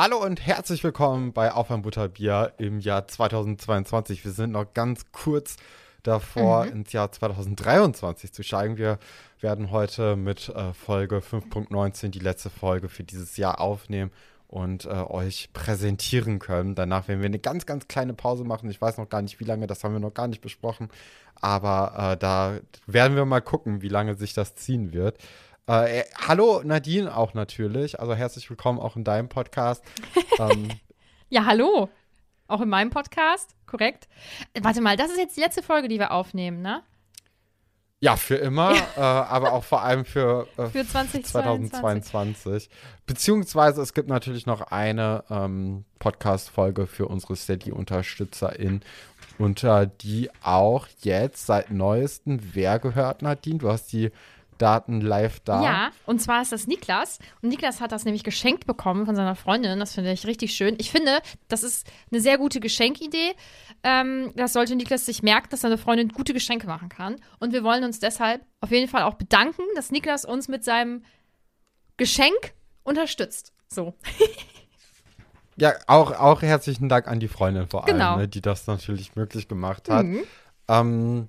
Hallo und herzlich willkommen bei Auf ein Butterbier im Jahr 2022. Wir sind noch ganz kurz davor, Mhm. ins Jahr 2023 zu steigen. Wir werden heute mit äh, Folge 5.19 die letzte Folge für dieses Jahr aufnehmen und äh, euch präsentieren können. Danach werden wir eine ganz, ganz kleine Pause machen. Ich weiß noch gar nicht, wie lange, das haben wir noch gar nicht besprochen. Aber äh, da werden wir mal gucken, wie lange sich das ziehen wird. Äh, äh, hallo Nadine auch natürlich. Also herzlich willkommen auch in deinem Podcast. ähm, Ja, hallo. Auch in meinem Podcast, korrekt. Äh, Warte mal, das ist jetzt die letzte Folge, die wir aufnehmen, ne? ja, für immer, äh, aber auch vor allem für, äh, Für 2022. 2022. Beziehungsweise es gibt natürlich noch eine ähm, Podcast-Folge für unsere Steady-UnterstützerInnen, unter die auch jetzt seit neuestem, wer gehört, Nadine? Du hast die Daten live da. Ja, und zwar ist das Niklas. Und Niklas hat das nämlich geschenkt bekommen von seiner Freundin. Das finde ich richtig schön. Ich finde, das ist eine sehr gute Geschenkidee. Ähm, das sollte Niklas sich merken, dass seine Freundin gute Geschenke machen kann. Und wir wollen uns deshalb auf jeden Fall auch bedanken, dass Niklas uns mit seinem Geschenk unterstützt. So. Ja, auch, auch herzlichen Dank an die Freundin vor allem, Genau. ne, die das natürlich möglich gemacht hat. Ähm,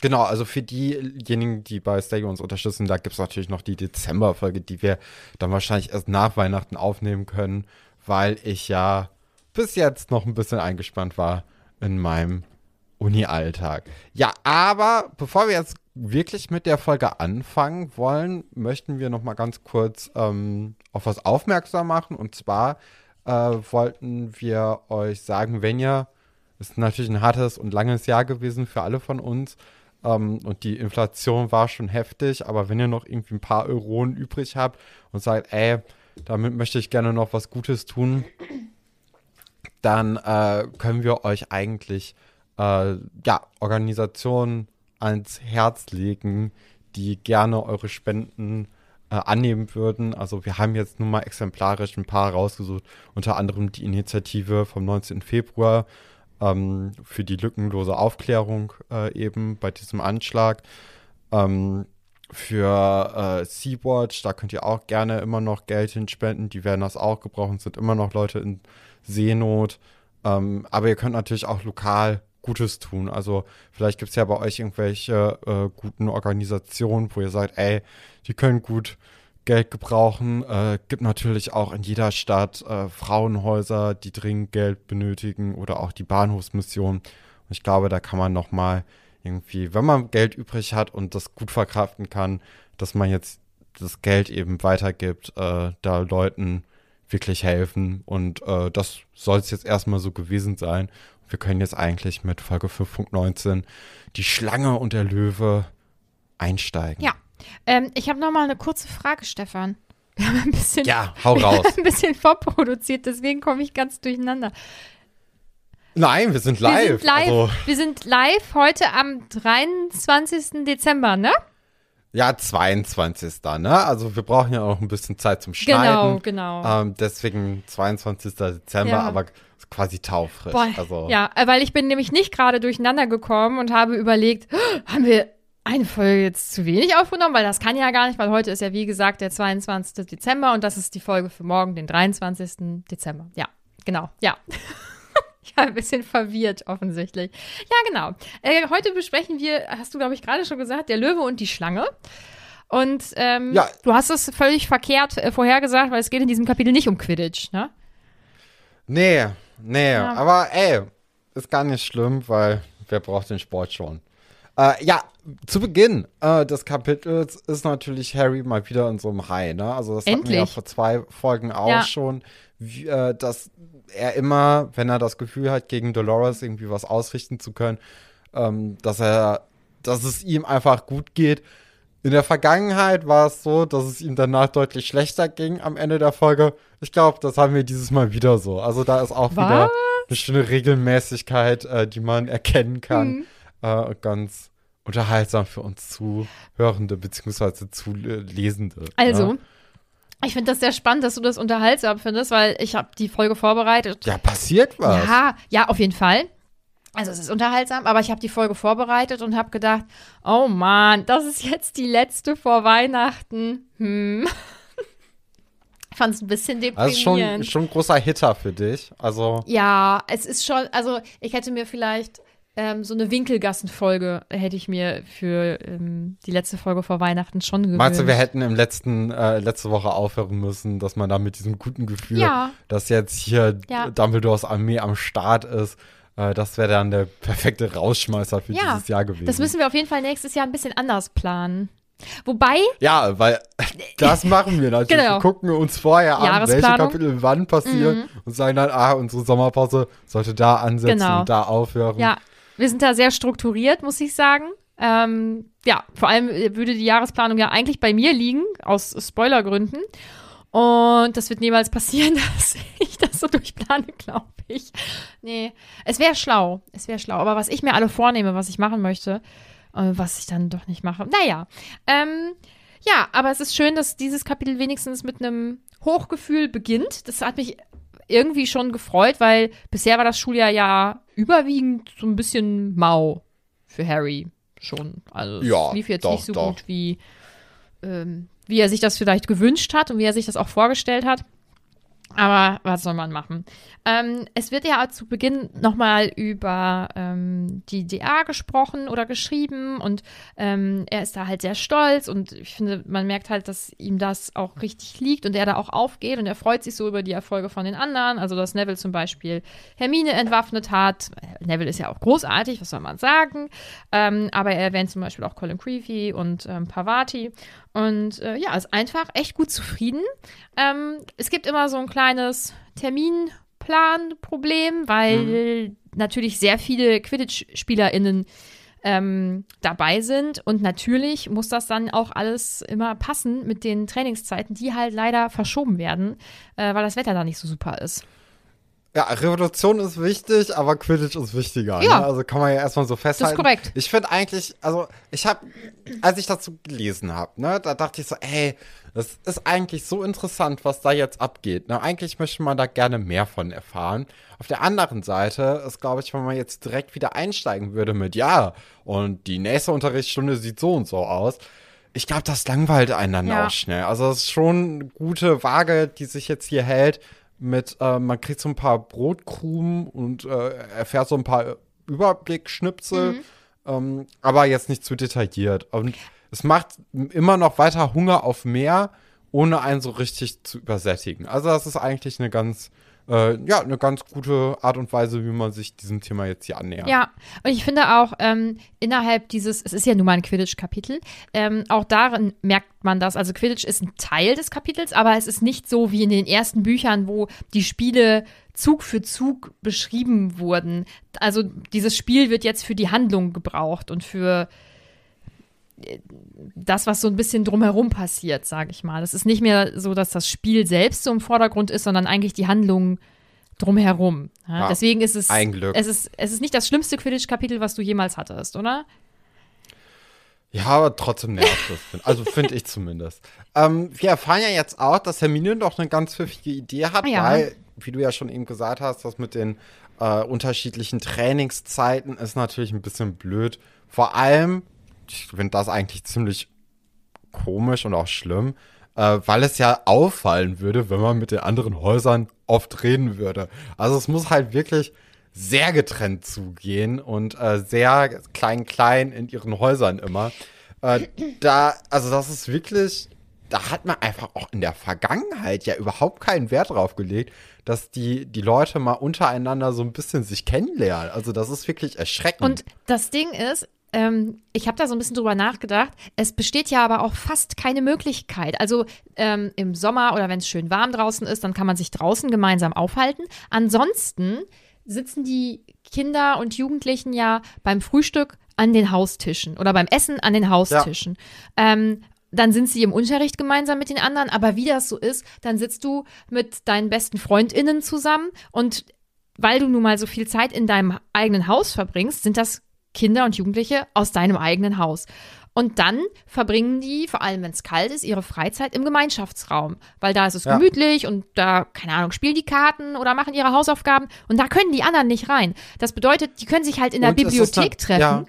genau, also für diejenigen, die bei Stay uns unterstützen, da gibt es natürlich noch die Dezemberfolge, die wir dann wahrscheinlich erst nach Weihnachten aufnehmen können, weil ich ja bis jetzt noch ein bisschen eingespannt war in meinem Uni-Alltag. Ja, aber bevor wir jetzt wirklich mit der Folge anfangen wollen, möchten wir noch mal ganz kurz ähm, auf was aufmerksam machen. Und zwar äh, wollten wir euch sagen, wenn ihr, es ist natürlich ein hartes und langes Jahr gewesen für alle von uns ähm, und die Inflation war schon heftig, aber wenn ihr noch irgendwie ein paar Euronen übrig habt und sagt, ey, damit möchte ich gerne noch was Gutes tun, dann äh, können wir euch eigentlich äh, ja, Organisationen ans Herz legen, die gerne eure Spenden äh, annehmen würden. Also wir haben jetzt nur mal exemplarisch ein paar rausgesucht, unter anderem die Initiative vom 19. Februar ähm, für die lückenlose Aufklärung äh, eben bei diesem Anschlag. Ähm, für äh, Sea-Watch, da könnt ihr auch gerne immer noch Geld hinspenden. Die werden das auch gebrauchen, sind immer noch Leute in Seenot. Ähm, aber ihr könnt natürlich auch lokal Gutes tun. Also vielleicht gibt es ja bei euch irgendwelche äh, guten Organisationen, wo ihr sagt, ey, die können gut Geld gebrauchen. Äh, gibt natürlich auch in jeder Stadt äh, Frauenhäuser, die dringend Geld benötigen oder auch die Bahnhofsmission. Und ich glaube, da kann man noch mal irgendwie, wenn man Geld übrig hat und das gut verkraften kann, dass man jetzt das Geld eben weitergibt, äh, da Leuten wirklich helfen. Und äh, das soll es jetzt erstmal so gewesen sein. Wir können jetzt eigentlich mit Folge 5.19 die Schlange und der Löwe einsteigen. Ja. Ähm, ich habe noch mal eine kurze Frage, Stefan. Wir haben ein bisschen, Ja, hau raus. ein bisschen vorproduziert, deswegen komme ich ganz durcheinander. Nein, wir sind live. Wir sind live. Also, Wir sind live heute am 23. Dezember, ne? ja, 22. ne? Also wir brauchen ja auch ein bisschen Zeit zum Schneiden. Genau, genau. Ähm, deswegen 22. Dezember, Ja. aber quasi taufrisch. Boah, also, ja, äh, weil ich bin nämlich nicht gerade durcheinander gekommen und habe überlegt, haben wir eine Folge jetzt zu wenig aufgenommen, weil das kann ja gar nicht, weil heute ist ja wie gesagt der 22. Dezember und das ist die Folge für morgen, den 23. Dezember. Ja, genau, ja. ich war ein bisschen verwirrt offensichtlich. Ja, genau. Äh, heute besprechen wir, hast du glaube ich gerade schon gesagt, der Löwe und die Schlange. Und ähm, Ja. du hast es völlig verkehrt äh, vorhergesagt, weil es geht in diesem Kapitel nicht um Quidditch, ne? Nee, nee. Ja. Aber ey, ist gar nicht schlimm, weil wer braucht den Sport schon? Äh, ja, zu Beginn äh, des Kapitels ist natürlich Harry mal wieder in so einem High, ne? Also das hatten wir ja Endlich. vor zwei Folgen auch Ja. schon, wie, äh, dass er immer, wenn er das Gefühl hat, gegen Dolores irgendwie was ausrichten zu können, ähm, dass er, dass es ihm einfach gut geht. In der Vergangenheit war es so, dass es ihm danach deutlich schlechter ging am Ende der Folge. Ich glaube, das haben wir dieses Mal wieder so. Also da ist auch wieder eine schöne Regelmäßigkeit, äh, die man erkennen kann. Mhm. Äh, ganz unterhaltsam für uns Zuhörende beziehungsweise Zulesende. Also, Ne? ich finde das sehr spannend, dass du das unterhaltsam findest, weil ich habe die Folge vorbereitet. Ja, passiert was. Ja, ja, auf jeden Fall. Also es ist unterhaltsam, aber ich habe die Folge vorbereitet und habe gedacht, oh Mann, das ist jetzt die letzte vor Weihnachten. Hm. Ich fand es ein bisschen Also es ist schon, deprimierend. schon ein großer Hitter für dich. Also, Ja, es ist schon, also ich hätte mir vielleicht ähm, so eine Winkelgassen-Folge hätte ich mir für ähm, die letzte Folge vor Weihnachten schon gewünscht. meinst du, wir hätten im letzten, äh, letzte Woche aufhören müssen, dass man da mit diesem guten Gefühl, Ja. dass jetzt hier Ja. Dumbledores Armee am Start ist, äh, das wäre dann der perfekte Rausschmeißer für Ja, dieses Jahr gewesen. Das müssen wir auf jeden Fall nächstes Jahr ein bisschen anders planen. Wobei, Ja, weil das machen wir natürlich. Genau. Wir gucken uns vorher an, welche. Kapitel wann passieren und sagen dann, ah, unsere Sommerpause sollte da ansetzen Genau. und da aufhören. ja, wir sind da sehr strukturiert, muss ich sagen. Ähm, ja, vor allem würde die Jahresplanung ja eigentlich bei mir liegen, aus Spoilergründen. Und das wird niemals passieren, dass ich das so durchplane, glaube ich. Nee, es wäre schlau. Es wäre schlau. Aber was ich mir alle vornehme, was ich machen möchte, äh, was ich dann doch nicht mache. Naja, ähm, ja, aber es ist schön, dass dieses Kapitel wenigstens mit einem Hochgefühl beginnt. Das hat mich irgendwie schon gefreut, weil bisher war das Schuljahr ja überwiegend so ein bisschen mau für Harry schon. Also es Ja, lief jetzt doch, nicht so doch. gut, wie, ähm, wie er sich das vielleicht gewünscht hat und wie er sich das auch vorgestellt hat. Aber was soll man machen? Ähm, es wird ja zu Beginn nochmal über ähm, die DA gesprochen oder geschrieben und ähm, er ist da halt sehr stolz und ich finde, man merkt halt, dass ihm das auch richtig liegt und er da auch aufgeht und er freut sich so über die Erfolge von den anderen. Also, dass Neville zum Beispiel Hermine entwaffnet hat. Neville ist ja auch großartig, was soll man sagen? Ähm, aber er erwähnt zum Beispiel auch Colin Creevy und ähm, Pavati und äh, ja, ist einfach echt gut zufrieden. Ähm, es gibt immer so ein kleines Terminplan-Problem, weil natürlich sehr viele Quidditch-SpielerInnen ähm, dabei sind. Und natürlich muss das dann auch alles immer passen mit den Trainingszeiten, die halt leider verschoben werden, äh, weil das Wetter da nicht so super ist. Ja, Revolution ist wichtig, aber Quidditch ist wichtiger. Ja. Ne? Also kann man ja erstmal so festhalten. korrekt. Ich finde eigentlich, also ich habe, als ich dazu gelesen habe, ne, da dachte ich so, ey, das ist eigentlich so interessant, was da jetzt abgeht. Ne? Eigentlich möchte man da gerne mehr von erfahren. Auf der anderen Seite ist, glaube ich, wenn man jetzt direkt wieder einsteigen würde mit, ja, und die nächste Unterrichtsstunde sieht so und so aus. Ich glaube, das langweilt einen dann Ja. auch schnell. Also es ist schon eine gute Waage, die sich jetzt hier hält mit, äh, man kriegt so ein paar Brotkrumen und äh, erfährt so ein paar Überblickschnipsel, ähm, aber jetzt nicht zu detailliert. Und es macht immer noch weiter Hunger auf mehr, ohne einen so richtig zu übersättigen. Also das ist eigentlich eine ganz, äh, ja, eine ganz gute Art und Weise, wie man sich diesem Thema jetzt hier annähert. Ja, und ich finde auch ähm, innerhalb dieses, es ist ja nun mal ein Quidditch-Kapitel, ähm, auch darin merkt man das. Also Quidditch ist ein Teil des Kapitels, aber es ist nicht so wie in den ersten Büchern, wo die Spiele Zug für Zug beschrieben wurden. Also dieses Spiel wird jetzt für die Handlung gebraucht und für das, was so ein bisschen drumherum passiert, sage ich mal. Es ist nicht mehr so, dass das Spiel selbst so im Vordergrund ist, sondern eigentlich die Handlung drumherum. Ja? Ja, Deswegen ist es, ein Glück. es ist, es ist nicht das schlimmste Quidditch-Kapitel, was du jemals hattest, oder? Ja, aber trotzdem nervt das. Also finde ich zumindest. Ähm, wir erfahren ja jetzt auch, dass Hermine doch eine ganz pfiffige Idee hat, Ja. weil, wie du ja schon eben gesagt hast, das mit den äh, unterschiedlichen Trainingszeiten ist natürlich ein bisschen blöd. Vor allem, ich finde das eigentlich ziemlich komisch und auch schlimm, äh, weil es ja auffallen würde, wenn man mit den anderen Häusern oft reden würde. Also es muss halt wirklich sehr getrennt zugehen und äh, sehr klein klein in ihren Häusern immer. Äh, da, also das ist wirklich, da hat man einfach auch in der Vergangenheit ja überhaupt keinen Wert drauf gelegt, dass die, die Leute mal untereinander so ein bisschen sich kennenlernen. Also das ist wirklich erschreckend. Und das Ding ist, ähm, ich habe da so ein bisschen drüber nachgedacht. Es besteht ja aber auch fast keine Möglichkeit. Also ähm, im Sommer oder wenn es schön warm draußen ist, dann kann man sich draußen gemeinsam aufhalten. Ansonsten sitzen die Kinder und Jugendlichen ja beim Frühstück an den Haustischen oder beim Essen an den Haustischen. Ähm, dann sind sie im Unterricht gemeinsam mit den anderen, aber wie das so ist, dann sitzt du mit deinen besten FreundInnen zusammen und weil du nun mal so viel Zeit in deinem eigenen Haus verbringst, sind das Kinder und Jugendliche aus deinem eigenen Haus. Und dann verbringen die, vor allem wenn es kalt ist, ihre Freizeit im Gemeinschaftsraum. Weil da ist es Ja. gemütlich und da, keine Ahnung, spielen die Karten oder machen ihre Hausaufgaben und da können die anderen nicht rein. Das bedeutet, die können sich halt in der Und es Bibliothek dann- treffen. ja.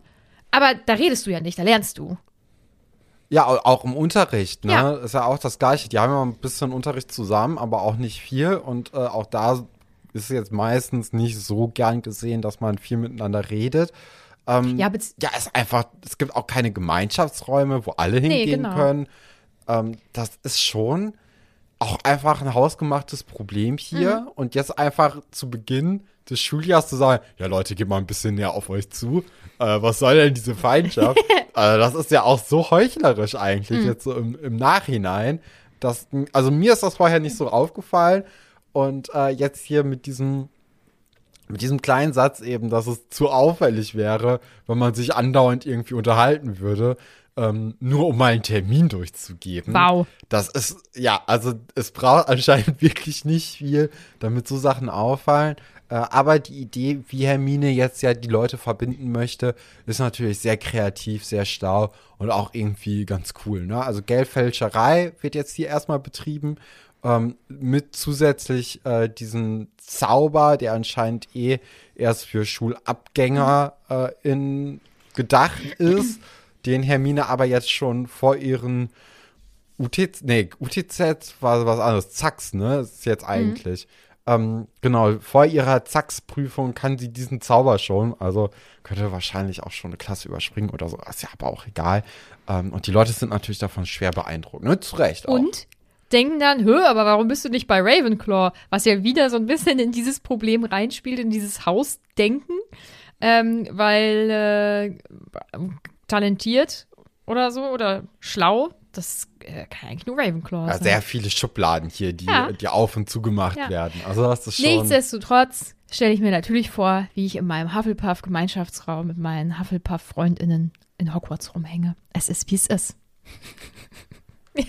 Aber da redest du ja nicht, da lernst du. Ja, au- auch im Unterricht, ne? Ja. Ist ja auch das Gleiche. Die haben ja ein bisschen Unterricht zusammen, aber auch nicht viel. Und äh, auch da ist jetzt meistens nicht so gern gesehen, dass man viel miteinander redet. Ähm, Ja, ja, es einfach, es gibt auch keine Gemeinschaftsräume, wo alle Nee, hingehen genau. können. Ähm, das ist schon auch einfach ein hausgemachtes Problem hier. Mhm. Und jetzt einfach zu Beginn des Schuljahres zu sagen, ja Leute, geht mal ein bisschen näher auf euch zu. Äh, was soll denn diese Feindschaft? äh, das ist ja auch so heuchlerisch eigentlich Mhm. jetzt so im, im Nachhinein. Dass, also mir ist das vorher nicht so aufgefallen. Und äh, jetzt hier mit diesem mit diesem kleinen Satz eben, dass es zu auffällig wäre, wenn man sich andauernd irgendwie unterhalten würde, ähm, nur um mal einen Termin durchzugeben. Wow. Das ist, ja, also es braucht anscheinend wirklich nicht viel, damit so Sachen auffallen. Äh, aber die Idee, wie Hermine jetzt ja die Leute verbinden möchte, ist natürlich sehr kreativ, sehr schlau und auch irgendwie ganz cool. Ne? Also Geldfälscherei wird jetzt hier erstmal betrieben ähm, mit zusätzlich äh, diesen Zauber, der anscheinend eh erst für Schulabgänger äh, in, gedacht ist, den Hermine aber jetzt schon vor ihren UTZ, nee, UTZ war was anderes, Zax, ne, ist jetzt eigentlich. Ähm, genau, vor ihrer Zax-Prüfung kann sie diesen Zauber schon, also könnte wahrscheinlich auch schon eine Klasse überspringen oder so, ist ja aber auch egal. Ähm, und die Leute sind natürlich davon schwer beeindruckt, ne, zu Recht auch. Und denken dann, hö, aber warum bist du nicht bei Ravenclaw? Was ja wieder so ein bisschen in dieses Problem reinspielt, in dieses Hausdenken, ähm, weil äh, talentiert oder so oder schlau, das äh, kann eigentlich nur Ravenclaw Ja, sein. sehr viele Schubladen hier, die, Ja. die auf und zugemacht Ja. werden. Also das ist schon. Nichtsdestotrotz stelle ich mir natürlich vor, wie ich in meinem Hufflepuff-Gemeinschaftsraum mit meinen Hufflepuff-Freundinnen in Hogwarts rumhänge. Es ist, wie es ist. ja.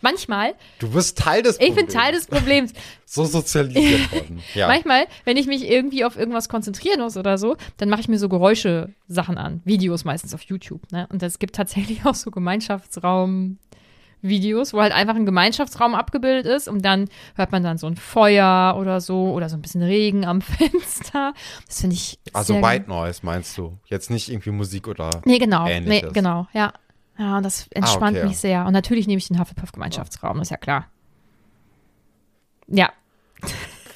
Manchmal, Du bist Teil des ich bin Teil des Problems. So sozialisiert worden. Ja. Manchmal, wenn ich mich irgendwie auf irgendwas konzentrieren muss oder so, dann mache ich mir so Geräusche-Sachen an. Videos meistens auf YouTube. Ne? Und es gibt tatsächlich auch so Gemeinschaftsraum-Videos, wo halt einfach ein Gemeinschaftsraum abgebildet ist und dann hört man dann so ein Feuer oder so oder so ein bisschen Regen am Fenster. Das finde ich. also White Noise meinst du? Jetzt nicht irgendwie Musik oder. Nee, genau. Nee, Ähnliches. genau, ja. Ja, und das entspannt okay. mich sehr. Und natürlich nehme ich den Hufflepuff-Gemeinschaftsraum, ist ja klar. Ja,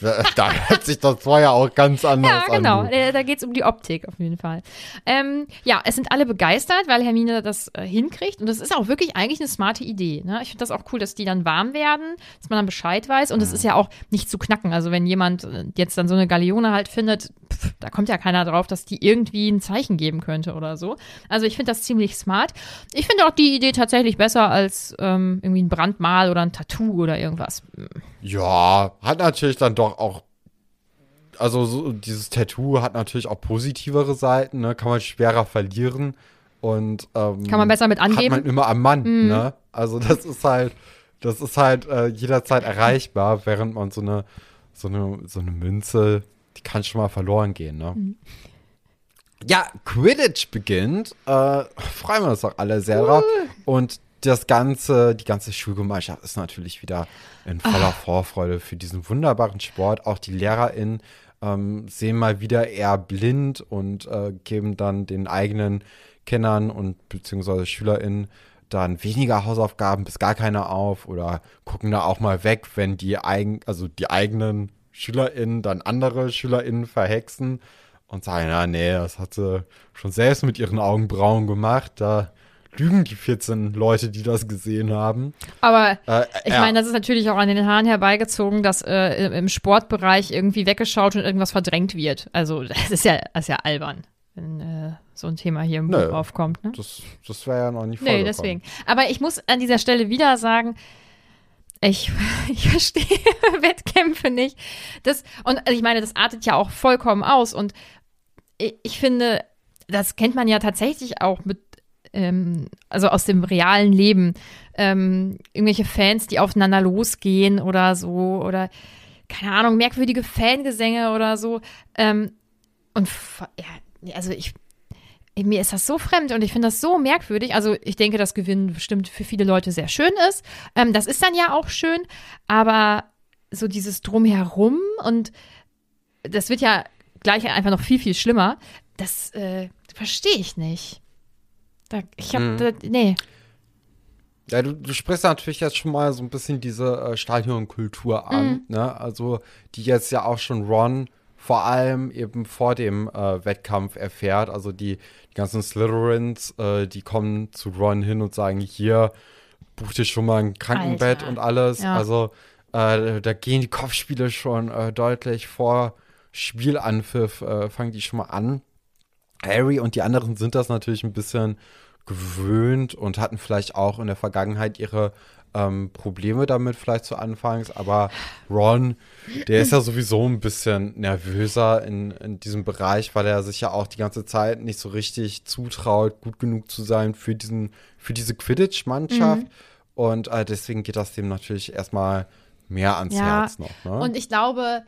Da, da hört sich das vorher auch ganz anders Ja, genau. an. Äh, Da geht es um die Optik auf jeden Fall. Ähm, ja, es sind alle begeistert, weil Hermine das äh, hinkriegt. Und das ist auch wirklich eigentlich eine smarte Idee. Ne? Ich finde das auch cool, dass die dann warm werden, dass man dann Bescheid weiß. Und es Mhm. ist ja auch nicht zu knacken. Also wenn jemand äh, jetzt dann so eine Galeone halt findet, pff, da kommt ja keiner drauf, dass die irgendwie ein Zeichen geben könnte oder so. Also ich finde das ziemlich smart. Ich finde auch die Idee tatsächlich besser als ähm, irgendwie ein Brandmal oder ein Tattoo oder irgendwas. Ja, hat natürlich dann doch auch. Also so, dieses Tattoo hat natürlich auch positivere Seiten, ne? kann man schwerer verlieren. und ähm, Kann man besser mit angeben. Hat man immer am Mann, ne? Also das ist halt, das ist halt äh, jederzeit erreichbar, während man so eine, so eine, so eine Münze, die kann schon mal verloren gehen, ne? Ja, Quidditch beginnt. Äh, freuen wir uns doch alle sehr drauf. Und das ganze, die ganze Schulgemeinschaft ist natürlich wieder in voller Vorfreude für diesen wunderbaren Sport. Auch die LehrerInnen ähm, sehen mal wieder eher blind und äh, geben dann den eigenen Kennern und beziehungsweise SchülerInnen dann weniger Hausaufgaben bis gar keine auf oder gucken da auch mal weg, wenn die eigen, also die eigenen SchülerInnen dann andere SchülerInnen verhexen und sagen, ja, nee, das hat sie schon selbst mit ihren Augenbrauen gemacht. Da lügen die 14 Leute, die das gesehen haben. Aber Äh, ich ja. meine, das ist natürlich auch an den Haaren herbeigezogen, dass äh, im- Sportbereich irgendwie weggeschaut und irgendwas verdrängt wird. Also das ist ja, das ist ja albern, wenn äh, so ein Thema hier im Nö. Buch aufkommt. Ne? Das, das wäre ja noch nicht Nee, vorgekommen. deswegen. Aber ich muss an dieser Stelle wieder sagen, ich, ich verstehe Wettkämpfe nicht. Das, und ich meine, das artet ja auch vollkommen aus. Und ich, ich finde, das kennt man ja tatsächlich auch mit, ähm, also aus dem realen Leben. Ähm, irgendwelche Fans, die aufeinander losgehen oder so. Oder, keine Ahnung, merkwürdige Fangesänge oder so. Ähm, und ja, also ich, mir ist das so fremd und ich finde das so merkwürdig. Also ich denke, dass Gewinnen bestimmt für viele Leute sehr schön ist. Ähm, das ist dann ja auch schön, aber so dieses Drumherum und das wird ja gleich einfach noch viel, viel schlimmer. Das äh, verstehe ich nicht. Ich habe, Mhm. nee. Ja, du, du sprichst natürlich jetzt schon mal so ein bisschen diese äh, Stadionkultur an, Mhm. ne? Also, die jetzt ja auch schon Ron vor allem eben vor dem äh, Wettkampf erfährt. Also die, die ganzen Slytherins, äh, die kommen zu Ron hin und sagen, hier, buch dir schon mal ein Krankenbett Alter. und alles. Ja. Also äh, da gehen die Kopfspiele schon äh, deutlich vor Spielanpfiff, äh, fangen die schon mal an. Harry und die anderen sind das natürlich ein bisschen gewöhnt und hatten vielleicht auch in der Vergangenheit ihre ähm, Probleme damit vielleicht zu Anfangs, aber Ron, der ist ja sowieso ein bisschen nervöser in, in diesem Bereich, weil er sich ja auch die ganze Zeit nicht so richtig zutraut, gut genug zu sein für diesen, für diese Quidditch-Mannschaft. Und äh, deswegen geht das dem natürlich erstmal mehr ans Ja, Herz noch. Ne? Und ich glaube,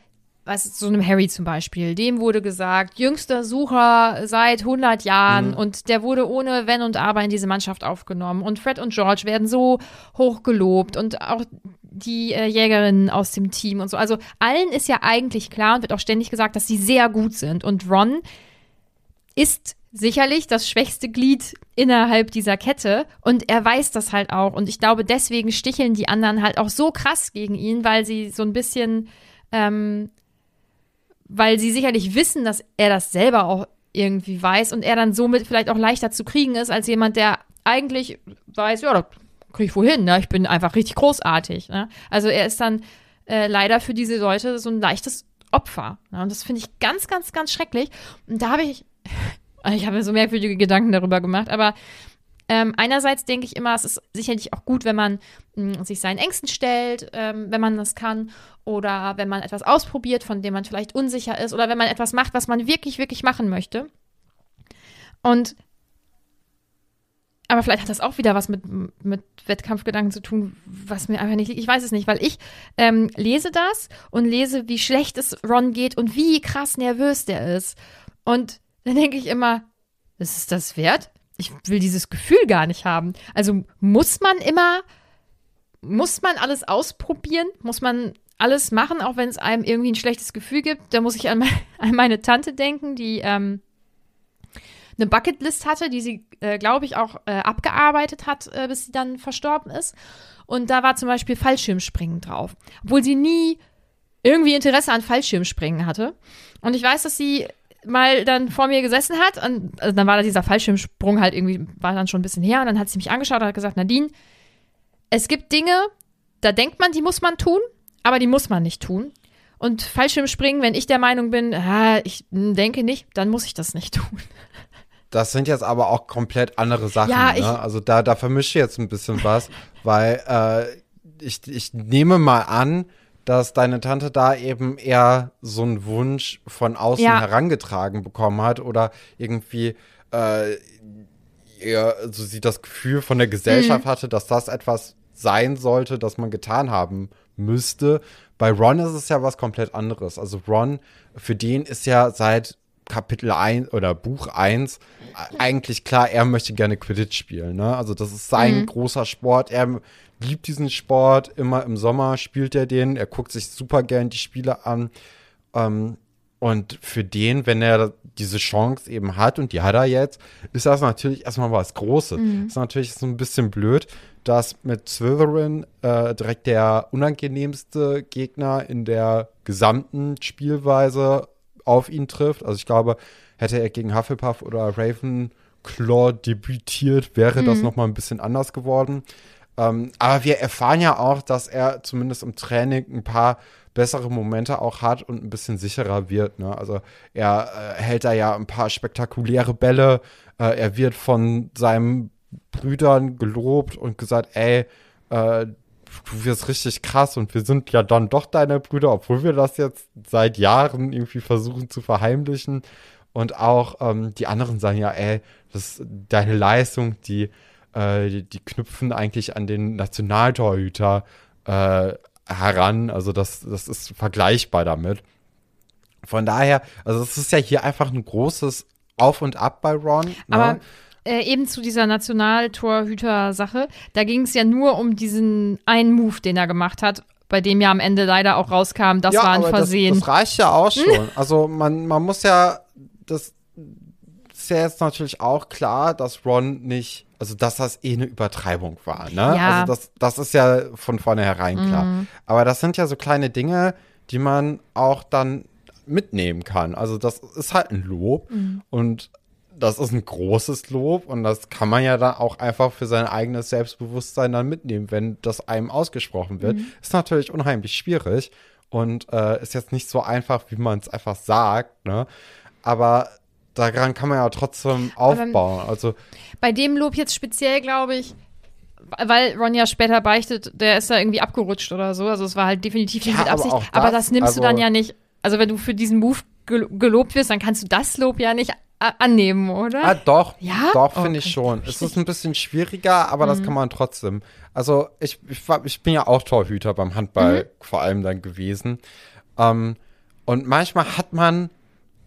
was so einem Harry zum Beispiel, dem wurde gesagt, jüngster Sucher seit 100 Jahren und der wurde ohne Wenn und Aber in diese Mannschaft aufgenommen. Und Fred und George werden so hoch gelobt und auch die äh, Jägerinnen aus dem Team und so. Also allen ist ja eigentlich klar und wird auch ständig gesagt, dass sie sehr gut sind. Und Ron ist sicherlich das schwächste Glied innerhalb dieser Kette und er weiß das halt auch und ich glaube deswegen sticheln die anderen halt auch so krass gegen ihn, weil sie so ein bisschen, ähm, weil sie sicherlich wissen, dass er das selber auch irgendwie weiß und er dann somit vielleicht auch leichter zu kriegen ist als jemand, der eigentlich weiß, ja, das krieg ich wohin, ne? ich bin einfach richtig großartig. Ne? Also er ist dann äh, leider für diese Leute so ein leichtes Opfer. Ne? Und das finde ich ganz, ganz, ganz schrecklich. Und da habe ich, ich habe mir so merkwürdige Gedanken darüber gemacht, aber ähm, einerseits denke ich immer, es ist sicherlich auch gut, wenn man mh, sich seinen Ängsten stellt, ähm, wenn man das kann, oder wenn man etwas ausprobiert, von dem man vielleicht unsicher ist, oder wenn man etwas macht, was man wirklich, wirklich machen möchte. Und aber vielleicht hat das auch wieder was mit, mit Wettkampfgedanken zu tun, was mir einfach nicht liegt. Ich weiß es nicht, weil ich ähm, lese das und lese, wie schlecht es Ron geht und wie krass nervös der ist. Und dann denke ich immer, ist es das wert? Ich will dieses Gefühl gar nicht haben. Also muss man immer, muss man alles ausprobieren? Muss man alles machen, auch wenn es einem irgendwie ein schlechtes Gefühl gibt? Da muss ich an, me an meine Tante denken, die ähm, eine Bucketlist hatte, die sie, äh, glaube ich, auch äh, abgearbeitet hat, äh, bis sie dann verstorben ist. Und da war zum Beispiel Fallschirmspringen drauf. Obwohl sie nie irgendwie Interesse an Fallschirmspringen hatte. Und ich weiß, dass sie mal dann vor mir gesessen hat und also dann war da dieser Fallschirmsprung halt irgendwie, war dann schon ein bisschen her und dann hat sie mich angeschaut und hat gesagt, Nadine, es gibt Dinge, da denkt man, die muss man tun, aber die muss man nicht tun. Und Fallschirmspringen, wenn ich der Meinung bin, ah, ich denke nicht, dann muss ich das nicht tun. Das sind jetzt aber auch komplett andere Sachen. Ja, ne? Also da, da vermische ich jetzt ein bisschen was, weil äh, ich, ich nehme mal an, dass deine Tante da eben eher so einen Wunsch von außen Ja. herangetragen bekommen hat oder irgendwie äh, er, also sie das Gefühl von der Gesellschaft Mhm. hatte, dass das etwas sein sollte, das man getan haben müsste. Bei Ron ist es ja was komplett anderes. Also Ron, für den ist ja seit Kapitel 1 oder Buch 1 eigentlich klar, er möchte gerne Quidditch spielen. Ne? Also das ist sein Mhm. großer Sport. Er liebt diesen Sport. Immer im Sommer spielt er den. Er guckt sich super gern die Spiele an. Ähm, und für den, wenn er diese Chance eben hat, und die hat er jetzt, ist das natürlich erstmal was Großes. Ist natürlich so ein bisschen blöd, dass mit Slytherin äh, direkt der unangenehmste Gegner in der gesamten Spielweise auf ihn trifft. Also ich glaube, hätte er gegen Hufflepuff oder Ravenclaw debütiert, wäre das noch mal ein bisschen anders geworden. Ähm, aber wir erfahren ja auch, dass er zumindest im Training ein paar bessere Momente auch hat und ein bisschen sicherer wird. Ne? Also er äh, hält da ja ein paar spektakuläre Bälle. Äh, er wird von seinen Brüdern gelobt und gesagt, ey, äh, du wirst richtig krass und wir sind ja dann doch deine Brüder, obwohl wir das jetzt seit Jahren irgendwie versuchen zu verheimlichen. Und auch ähm, die anderen sagen ja, ey, das deine Leistung, die, äh, die, die knüpfen eigentlich an den Nationaltorhüter äh, heran. Also das, das ist vergleichbar damit. Von daher, also es ist ja hier einfach ein großes Auf und Ab bei Ron. Ne? Aber äh, eben zu dieser Nationaltorhüter-Sache, da ging es ja nur um diesen einen Move, den er gemacht hat, bei dem ja am Ende leider auch rauskam, das war ein Versehen. Das, das reicht ja auch schon. Also man, man muss ja, das ist ja jetzt natürlich auch klar, dass Ron nicht, also dass das eh eine Übertreibung war. Ne? Ja. Also das, das ist ja von vornherein klar. Aber das sind ja so kleine Dinge, die man auch dann mitnehmen kann. Also das ist halt ein Lob und das ist ein großes Lob und das kann man ja dann auch einfach für sein eigenes Selbstbewusstsein dann mitnehmen, wenn das einem ausgesprochen wird. Ist natürlich unheimlich schwierig und äh, ist jetzt nicht so einfach, wie man es einfach sagt, ne? Aber daran kann man ja trotzdem aufbauen. Also Bei dem Lob jetzt speziell, glaube ich, weil Ron ja später beichtet, der ist da irgendwie abgerutscht oder so. Also es war halt definitiv nicht Ja, mit aber Absicht. Aber das, das, nimmst also- du dann ja nicht. Also wenn du für diesen Move gel gelobt wirst, dann kannst du das Lob ja nicht annehmen, oder? Ah, doch. Ja? Doch, Oh, finde ich kann ich schon. Es ist ein bisschen schwieriger, aber Mhm. das kann man trotzdem. Also, ich, ich, ich bin ja auch Torhüter beim Handball Mhm. vor allem dann gewesen. Ähm, und manchmal hat man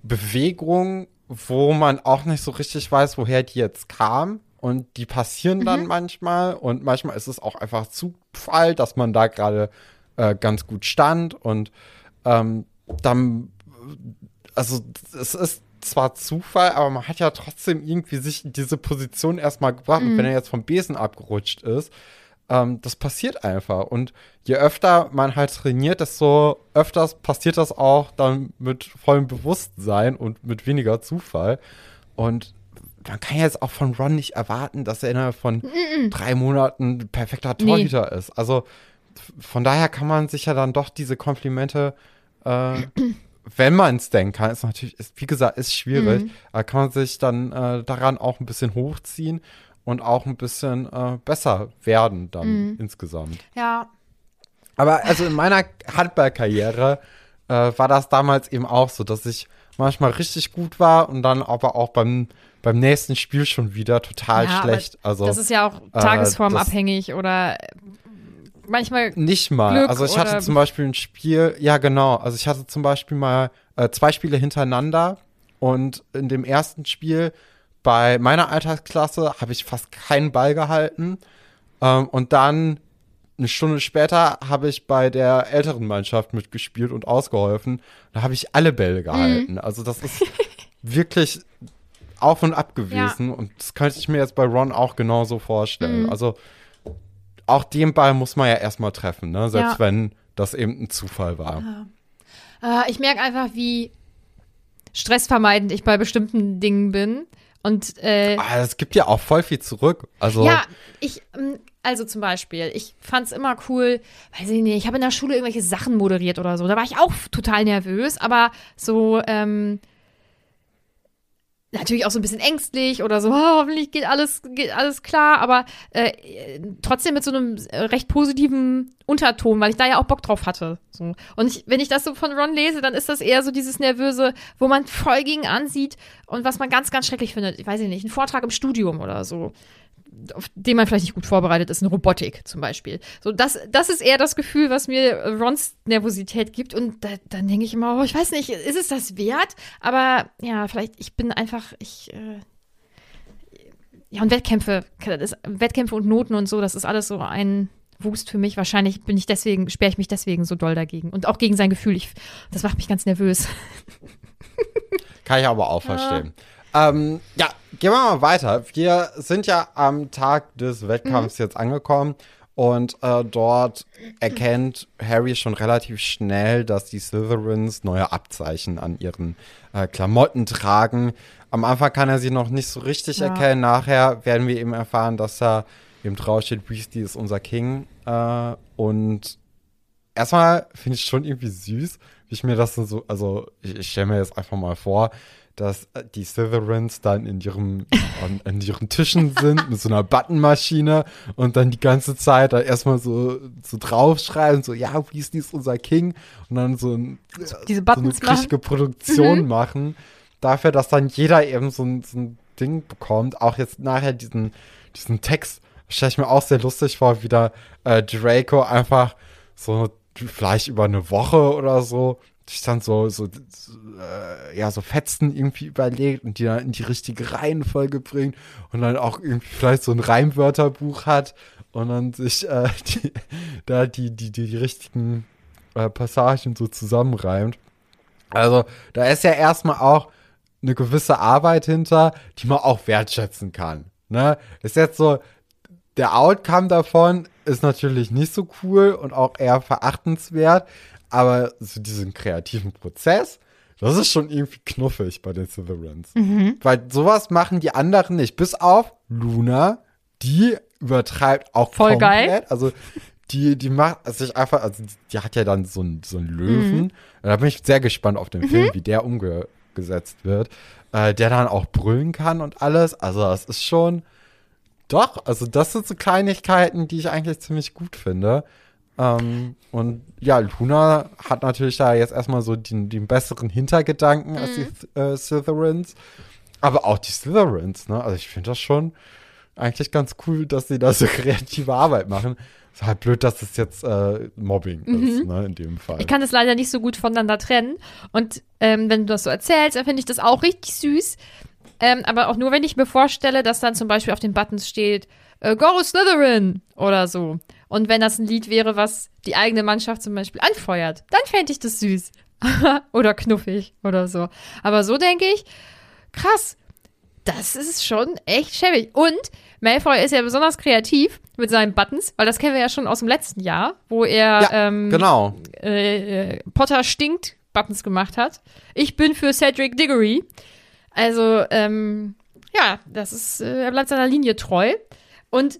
Bewegungen, wo man auch nicht so richtig weiß, woher die jetzt kam. Und die passieren Mhm. dann manchmal. Und manchmal ist es auch einfach Zufall, dass man da gerade äh, ganz gut stand. Und ähm, dann also es ist zwar Zufall, aber man hat ja trotzdem irgendwie sich in diese Position erstmal gebracht. Und wenn er jetzt vom Besen abgerutscht ist, ähm, das passiert einfach. Und je öfter man halt trainiert, desto öfters passiert das auch dann mit vollem Bewusstsein und mit weniger Zufall. Und man kann jetzt auch von Ron nicht erwarten, dass er innerhalb von drei Monaten perfekter Nee. Torhüter ist. Also von daher kann man sich ja dann doch diese Komplimente äh, wenn man es denn kann, ist natürlich, ist, wie gesagt, ist schwierig, Mhm. aber kann man sich dann äh, daran auch ein bisschen hochziehen und auch ein bisschen äh, besser werden dann Mhm. insgesamt. Ja. Aber also in meiner Handballkarriere äh, war das damals eben auch so, dass ich manchmal richtig gut war und dann aber auch beim, beim nächsten Spiel schon wieder total ja, schlecht. Also das ist ja auch äh, tagesformabhängig oder äh, manchmal. Nicht mal. Glück also ich hatte oder- zum Beispiel ein Spiel, ja genau, also ich hatte zum Beispiel mal äh, zwei Spiele hintereinander und in dem ersten Spiel bei meiner Altersklasse habe ich fast keinen Ball gehalten ähm, und dann eine Stunde später habe ich bei der älteren Mannschaft mitgespielt und ausgeholfen. Da habe ich alle Bälle gehalten. Also das ist wirklich auf und ab gewesen und das könnte ich mir jetzt bei Ron auch genauso vorstellen. Also auch den Ball muss man ja erstmal treffen, ne? selbst Ja. wenn das eben ein Zufall war. Äh, ich merke einfach, wie stressvermeidend ich bei bestimmten Dingen bin. Und äh, Aber es gibt ja auch voll viel zurück. Also Ja, ich, ähm, also zum Beispiel, ich fand's immer cool, weiß ich nicht, ich habe in der Schule irgendwelche Sachen moderiert oder so. Da war ich auch total nervös, aber so, ähm, natürlich auch so ein bisschen ängstlich oder so, oh, hoffentlich geht alles, geht alles klar, aber äh, trotzdem mit so einem äh, recht positiven Unterton, weil ich da ja auch Bock drauf hatte. So. Und ich, wenn ich das so von Ron lese, dann ist das eher so dieses Nervöse, wo man voll gegen ansieht und was man ganz, ganz schrecklich findet. Ich weiß nicht, ein Vortrag im Studium oder so auf den man vielleicht nicht gut vorbereitet ist, eine Robotik zum Beispiel. So, das, das ist eher das Gefühl, was mir Rons Nervosität gibt. Und da, dann denke ich immer, oh, ich weiß nicht, ist es das wert? Aber ja, vielleicht, ich bin einfach, ich, äh, ja, und Wettkämpfe, das, Wettkämpfe und Noten und so, das ist alles so ein Wust für mich. Wahrscheinlich bin ich deswegen, sperre ich mich deswegen so doll dagegen. Und auch gegen sein Gefühl. Ich, das macht mich ganz nervös. Kann ich aber auch verstehen. Ja. Ähm, ja, gehen wir mal weiter. Wir sind ja am Tag des Wettkampfs mhm. jetzt angekommen und äh, dort erkennt Harry schon relativ schnell, dass die Slytherins neue Abzeichen an ihren äh, Klamotten tragen. Am Anfang kann er sie noch nicht so richtig ja. erkennen. Nachher werden wir eben erfahren, dass er eben draufsteht, Weasley ist unser King. Äh, und erstmal finde ich schon irgendwie süß, wie ich mir das so, also ich, ich stelle mir jetzt einfach mal vor, dass äh, die Slytherins dann in ihrem an, an, ihren Tischen sind mit so einer Buttonmaschine und dann die ganze Zeit da erstmal so, so draufschreiben, so ja, Weasley ist unser King und dann so, ein, Diese Buttons so eine richtige Produktion mhm. machen dafür, dass dann jeder eben so ein, so ein Ding bekommt. Auch jetzt nachher diesen, diesen Text stelle ich mir auch sehr lustig vor, wie da äh, Draco einfach so vielleicht über eine Woche oder so sich dann so, so, so äh, ja, so Fetzen irgendwie überlegt und die dann in die richtige Reihenfolge bringt und dann auch irgendwie vielleicht so ein Reimwörterbuch hat und dann sich äh, die, da die, die, die, die richtigen äh, Passagen so zusammenreimt. Also, da ist ja erstmal auch eine gewisse Arbeit hinter, die man auch wertschätzen kann. Ne? Ist jetzt so, der Outcome davon ist natürlich nicht so cool und auch eher verachtenswert, aber so diesen kreativen Prozess, das ist schon irgendwie knuffig bei den Severance. Mhm. Weil sowas machen die anderen nicht. Bis auf Luna, die übertreibt auch Voll komplett. geil. Also die, die macht sich einfach, also die hat ja dann so einen so Löwen. Mhm. Da bin ich sehr gespannt auf den mhm. Film, wie der umgesetzt wird. Äh, der dann auch brüllen kann und alles. Also das ist schon. Doch, also das sind so Kleinigkeiten, die ich eigentlich ziemlich gut finde. Ähm, und ja, Luna hat natürlich da jetzt erstmal so den, den besseren Hintergedanken mhm. als die äh, Slytherins. Aber auch die Slytherins, ne? Also ich finde das schon eigentlich ganz cool, dass sie da so kreative Arbeit machen. Ist halt blöd, dass es jetzt äh, Mobbing mhm. ist, ne, in dem Fall. Ich kann das leider nicht so gut voneinander trennen. Und ähm, wenn du das so erzählst, dann finde ich das auch richtig süß. Ähm, aber auch nur, wenn ich mir vorstelle, dass dann zum Beispiel auf den Buttons steht, äh, Go Slytherin oder so. Und wenn das ein Lied wäre, was die eigene Mannschaft zum Beispiel anfeuert, dann fände ich das süß. oder knuffig oder so. Aber so denke ich, krass, das ist schon echt schäbig. Und Malfoy ist ja besonders kreativ mit seinen Buttons, weil das kennen wir ja schon aus dem letzten Jahr, wo er ja, ähm, genau. Äh, äh, Potter stinkt Buttons gemacht hat. Ich bin für Cedric Diggory. Also, ähm, ja, das ist, äh, er bleibt seiner Linie treu. Und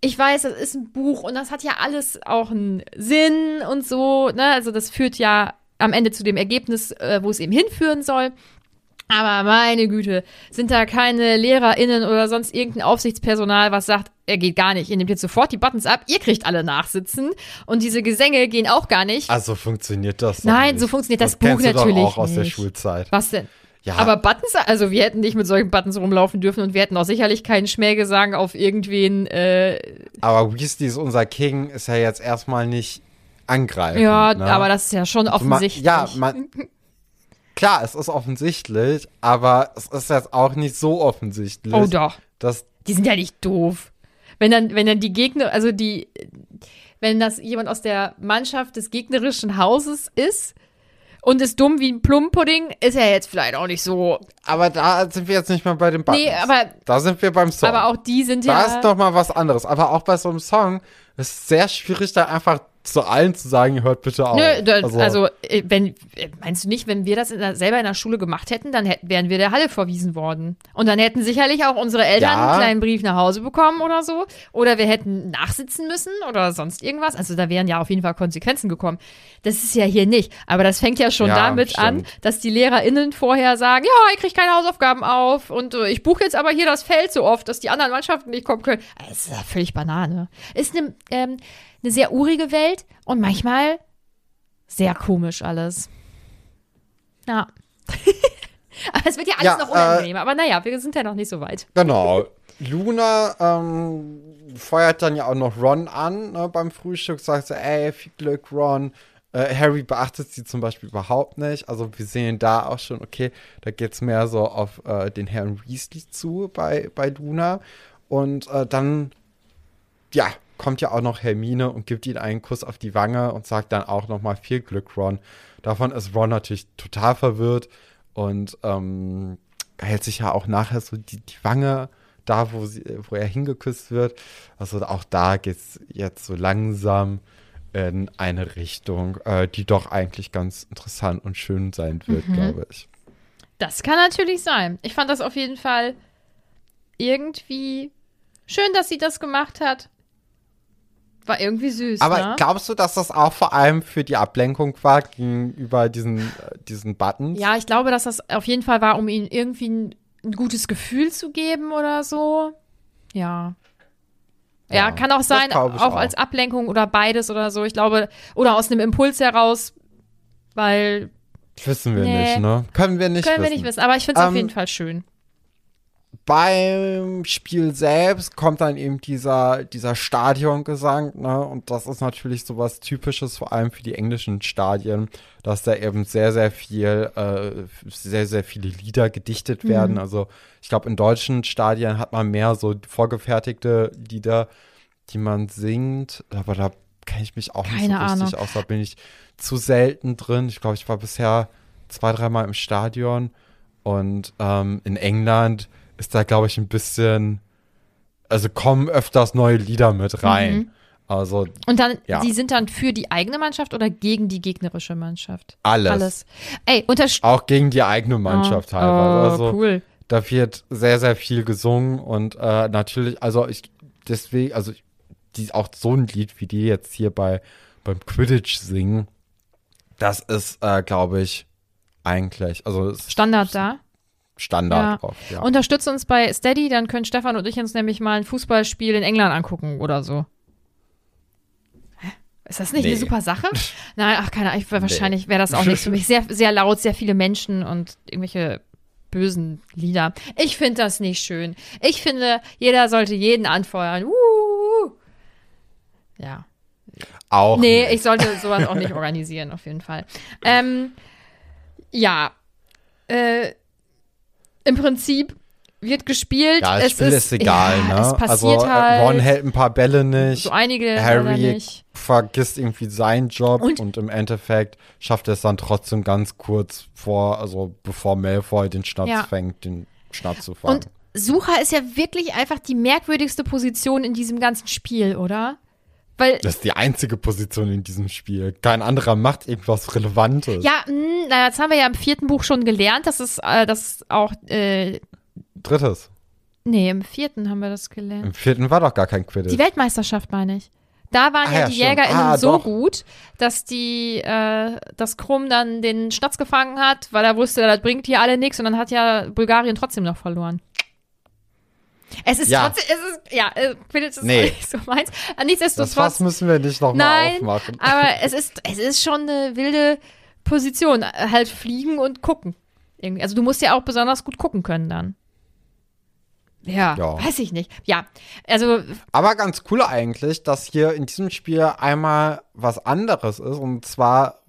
ich weiß, das ist ein Buch und das hat ja alles auch einen Sinn und so, ne? Also das führt ja am Ende zu dem Ergebnis, äh, wo es eben hinführen soll. Aber meine Güte, sind da keine LehrerInnen oder sonst irgendein Aufsichtspersonal, was sagt, er geht gar nicht, ihr nehmt jetzt sofort die Buttons ab, ihr kriegt alle nachsitzen und diese Gesänge gehen auch gar nicht. Also funktioniert das Nein, nicht. so funktioniert das, das Buch natürlich doch auch aus nicht. der Schulzeit. Was denn? Ja. Aber Buttons, also wir hätten nicht mit solchen Buttons rumlaufen dürfen und wir hätten auch sicherlich keinen Schmähgesang auf irgendwen. Äh aber Weasley ist unser King, ist ja jetzt erstmal nicht angreifend. Ja, ne? aber das ist ja schon offensichtlich. ja, man, klar, es ist offensichtlich, aber es ist jetzt auch nicht so offensichtlich. Oh doch. Dass die sind ja nicht doof. Wenn dann, wenn dann die Gegner, also die, wenn das jemand aus der Mannschaft des gegnerischen Hauses ist, und ist dumm wie ein Plumpudding, ist er jetzt vielleicht auch nicht so. Aber da sind wir jetzt nicht mal bei den Buttons. Nee, aber. Da sind wir beim Song. Aber auch die sind da ja. Da ist doch mal was anderes. Aber auch bei so einem Song ist es sehr schwierig, da einfach zu allen zu sagen, hört bitte auf. Nö, da, also, äh, wenn, äh, meinst du nicht, wenn wir das in der, selber in der Schule gemacht hätten, dann hätten, wären wir der Halle verwiesen worden. Und dann hätten sicherlich auch unsere Eltern Ja. einen kleinen Brief nach Hause bekommen oder so. Oder wir hätten nachsitzen müssen oder sonst irgendwas. Also da wären ja auf jeden Fall Konsequenzen gekommen. Das ist ja hier nicht. Aber das fängt ja schon Ja, damit an, stimmt. dass die LehrerInnen vorher sagen, ja, ich kriege keine Hausaufgaben auf und äh, ich buche jetzt aber hier das Feld so oft, dass die anderen Mannschaften nicht kommen können. Das ist ja völlig Banane. Ist eine, ähm, eine sehr urige Welt und manchmal sehr komisch alles. Ja. aber es wird ja alles Ja, noch äh, unangenehmer. aber naja, wir sind ja noch nicht so weit. Genau. Luna ähm, feuert dann ja auch noch Ron an ne, beim Frühstück, sagt so, ey, viel Glück, Ron. Äh, Harry beachtet sie zum Beispiel überhaupt nicht. Also wir sehen da auch schon, okay, da geht es mehr so auf äh, den Herrn Weasley zu bei, bei Luna. Und äh, dann, ja, kommt ja auch noch Hermine und gibt ihm einen Kuss auf die Wange und sagt dann auch noch mal viel Glück, Ron. Davon ist Ron natürlich total verwirrt und ähm, hält sich ja auch nachher so die, die Wange da, wo, sie, wo er hingeküsst wird. Also auch da geht es jetzt so langsam in eine Richtung, äh, die doch eigentlich ganz interessant und schön sein wird, glaube ich. Das kann natürlich sein. Ich fand das auf jeden Fall irgendwie schön, dass sie das gemacht hat. War irgendwie süß. Aber ne? glaubst du, dass das auch vor allem für die Ablenkung war gegenüber diesen, äh, diesen Buttons? Ja, ich glaube, dass das auf jeden Fall war, um ihnen irgendwie ein, ein gutes Gefühl zu geben oder so. Ja. Ja, Ja, kann auch sein, auch auch. als Ablenkung oder beides oder so. Ich glaube, oder aus einem Impuls heraus, weil Wissen wir Nee. nicht, ne? Können wir nicht können wissen. wir nicht wissen. Aber ich finde es auf Ähm, jeden Fall schön. Beim Spiel selbst kommt dann eben dieser, dieser Stadiongesang, ne? Und das ist natürlich sowas Typisches, vor allem für die englischen Stadien, dass da eben sehr, sehr viel, äh, sehr, sehr viele Lieder gedichtet Mhm. werden. Also ich glaube, in deutschen Stadien hat man mehr so vorgefertigte Lieder, die man singt, aber da kenne ich mich auch nicht Keine so richtig aus. Da bin ich zu selten drin. Ich glaube, ich war bisher zwei, dreimal im Stadion. Und ähm, in England ist da, glaube ich, ein bisschen, also kommen öfters neue Lieder mit rein. Mhm. Also Und dann, ja. die sind dann für die eigene Mannschaft oder gegen die gegnerische Mannschaft? alles. Alles. Ey, Auch gegen die eigene Mannschaft oh, teilweise. Oh, also cool. da wird sehr, sehr viel gesungen und äh, natürlich, also ich, deswegen, also die, auch so ein Lied, wie die jetzt hier bei beim Quidditch singen, das ist, äh, glaube ich, eigentlich, also es ist Standard da. Standard Ja. oft, ja. Unterstützt uns bei Steady, dann können Stefan und ich uns nämlich mal ein Fußballspiel in England angucken oder so. Hä? Ist das nicht Nee. eine super Sache? Nein, ach, keine Ahnung, ich- wahrscheinlich wäre das auch nichts für mich. Sehr, sehr laut, sehr viele Menschen und irgendwelche bösen Lieder. Ich finde das nicht schön. Ich finde, jeder sollte jeden anfeuern. Uh. Ja. auch Nee, nicht. ich sollte sowas auch nicht organisieren, auf jeden Fall. Ähm, ja. Äh, Im Prinzip wird gespielt. ja, das es Spiel ist, ist, egal, ja, ne? Es passiert also halt. Ron hält ein paar Bälle nicht. so einige Harry nicht. vergisst irgendwie seinen Job Und- und, im Endeffekt schafft er es dann trotzdem ganz kurz vor, also bevor Malfoy den Schnaps Ja. fängt, den Schnaps zu fangen. Und Sucher ist ja wirklich einfach die merkwürdigste Position in diesem ganzen Spiel, oder? Weil das ist die einzige Position in diesem Spiel. Kein anderer macht irgendwas Relevantes. ja, mh, na, das haben wir ja im vierten Buch schon gelernt, dass es, äh, dass auch, äh, Drittes. nee, im vierten haben wir das gelernt. Im vierten war doch gar kein Quidditch. Die Weltmeisterschaft meine ich. Da waren Ah, ja, ja, die stimmt. JägerInnen Ah, so doch. gut, dass die, äh, dass Krumm dann den Schnatz gefangen hat, weil er wusste, das bringt hier alle nichts und dann hat ja Bulgarien trotzdem noch verloren. Es ist Ja. trotzdem, es ist, ja, äh, Quidditch ist Nee. nicht so meins. Äh, das Fass Nichtsdestotrotz, müssen wir nicht nochmal aufmachen. aber es ist, es ist schon eine wilde Position. Äh, Halt fliegen und gucken. Irgendwie. Also du musst ja auch besonders gut gucken können dann. Ja, Ja. weiß ich nicht. Ja, also Aber ganz cool eigentlich, dass hier in diesem Spiel einmal was anderes ist. Und zwar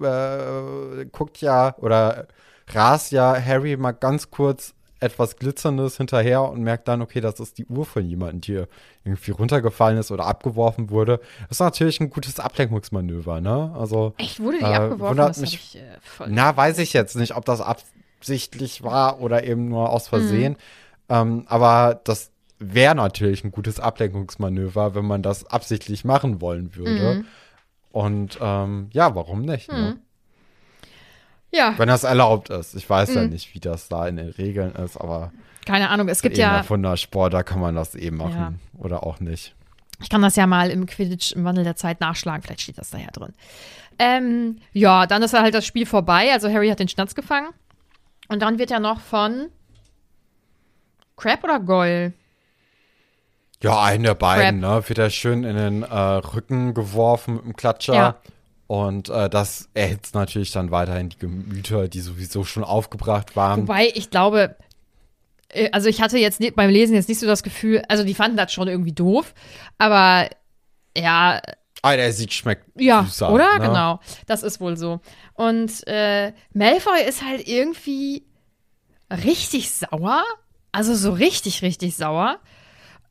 äh, guckt ja oder rast ja Harry mal ganz kurz etwas Glitzerndes hinterher und merkt dann, okay, das ist die Uhr von jemandem, die irgendwie runtergefallen ist oder abgeworfen wurde. Das ist natürlich ein gutes Ablenkungsmanöver, ne? Also, Echt, wurde die Äh, abgeworfen? Das mich- ich, äh, voll na, weiß ich jetzt nicht, ob das absichtlich war oder eben nur aus Versehen. Ähm, aber das wäre natürlich ein gutes Ablenkungsmanöver, wenn man das absichtlich machen wollen würde. Und ähm, ja, warum nicht? Mhm. Ne? Ja, Wenn das erlaubt ist. Ich weiß ja Mhm. nicht, wie das da in den Regeln ist, aber keine Ahnung. Es gibt ja, der Wundersport, da kann man das eh machen. Oder auch nicht. ich kann das ja mal im Quidditch im Wandel der Zeit nachschlagen. Vielleicht steht das da ja drin. Ähm, ja, dann ist halt das Spiel vorbei. Also Harry hat den Schnatz gefangen. Und dann wird er noch von Crab oder Goyle? Ja, einen der beiden, Crap. ne? Wird er schön in den äh, Rücken geworfen mit dem Klatscher. Ja. Und äh, das erhitzt natürlich dann weiterhin die Gemüter, die sowieso schon aufgebracht waren. Wobei ich glaube, äh, also ich hatte jetzt beim Lesen jetzt nicht so das Gefühl, also die fanden das schon irgendwie doof, aber ja, Ah, der sieht schmeckt ja, süßer. oder? Ne? Genau, das ist wohl so. Und äh, Malfoy ist halt irgendwie richtig sauer, also so richtig, richtig sauer.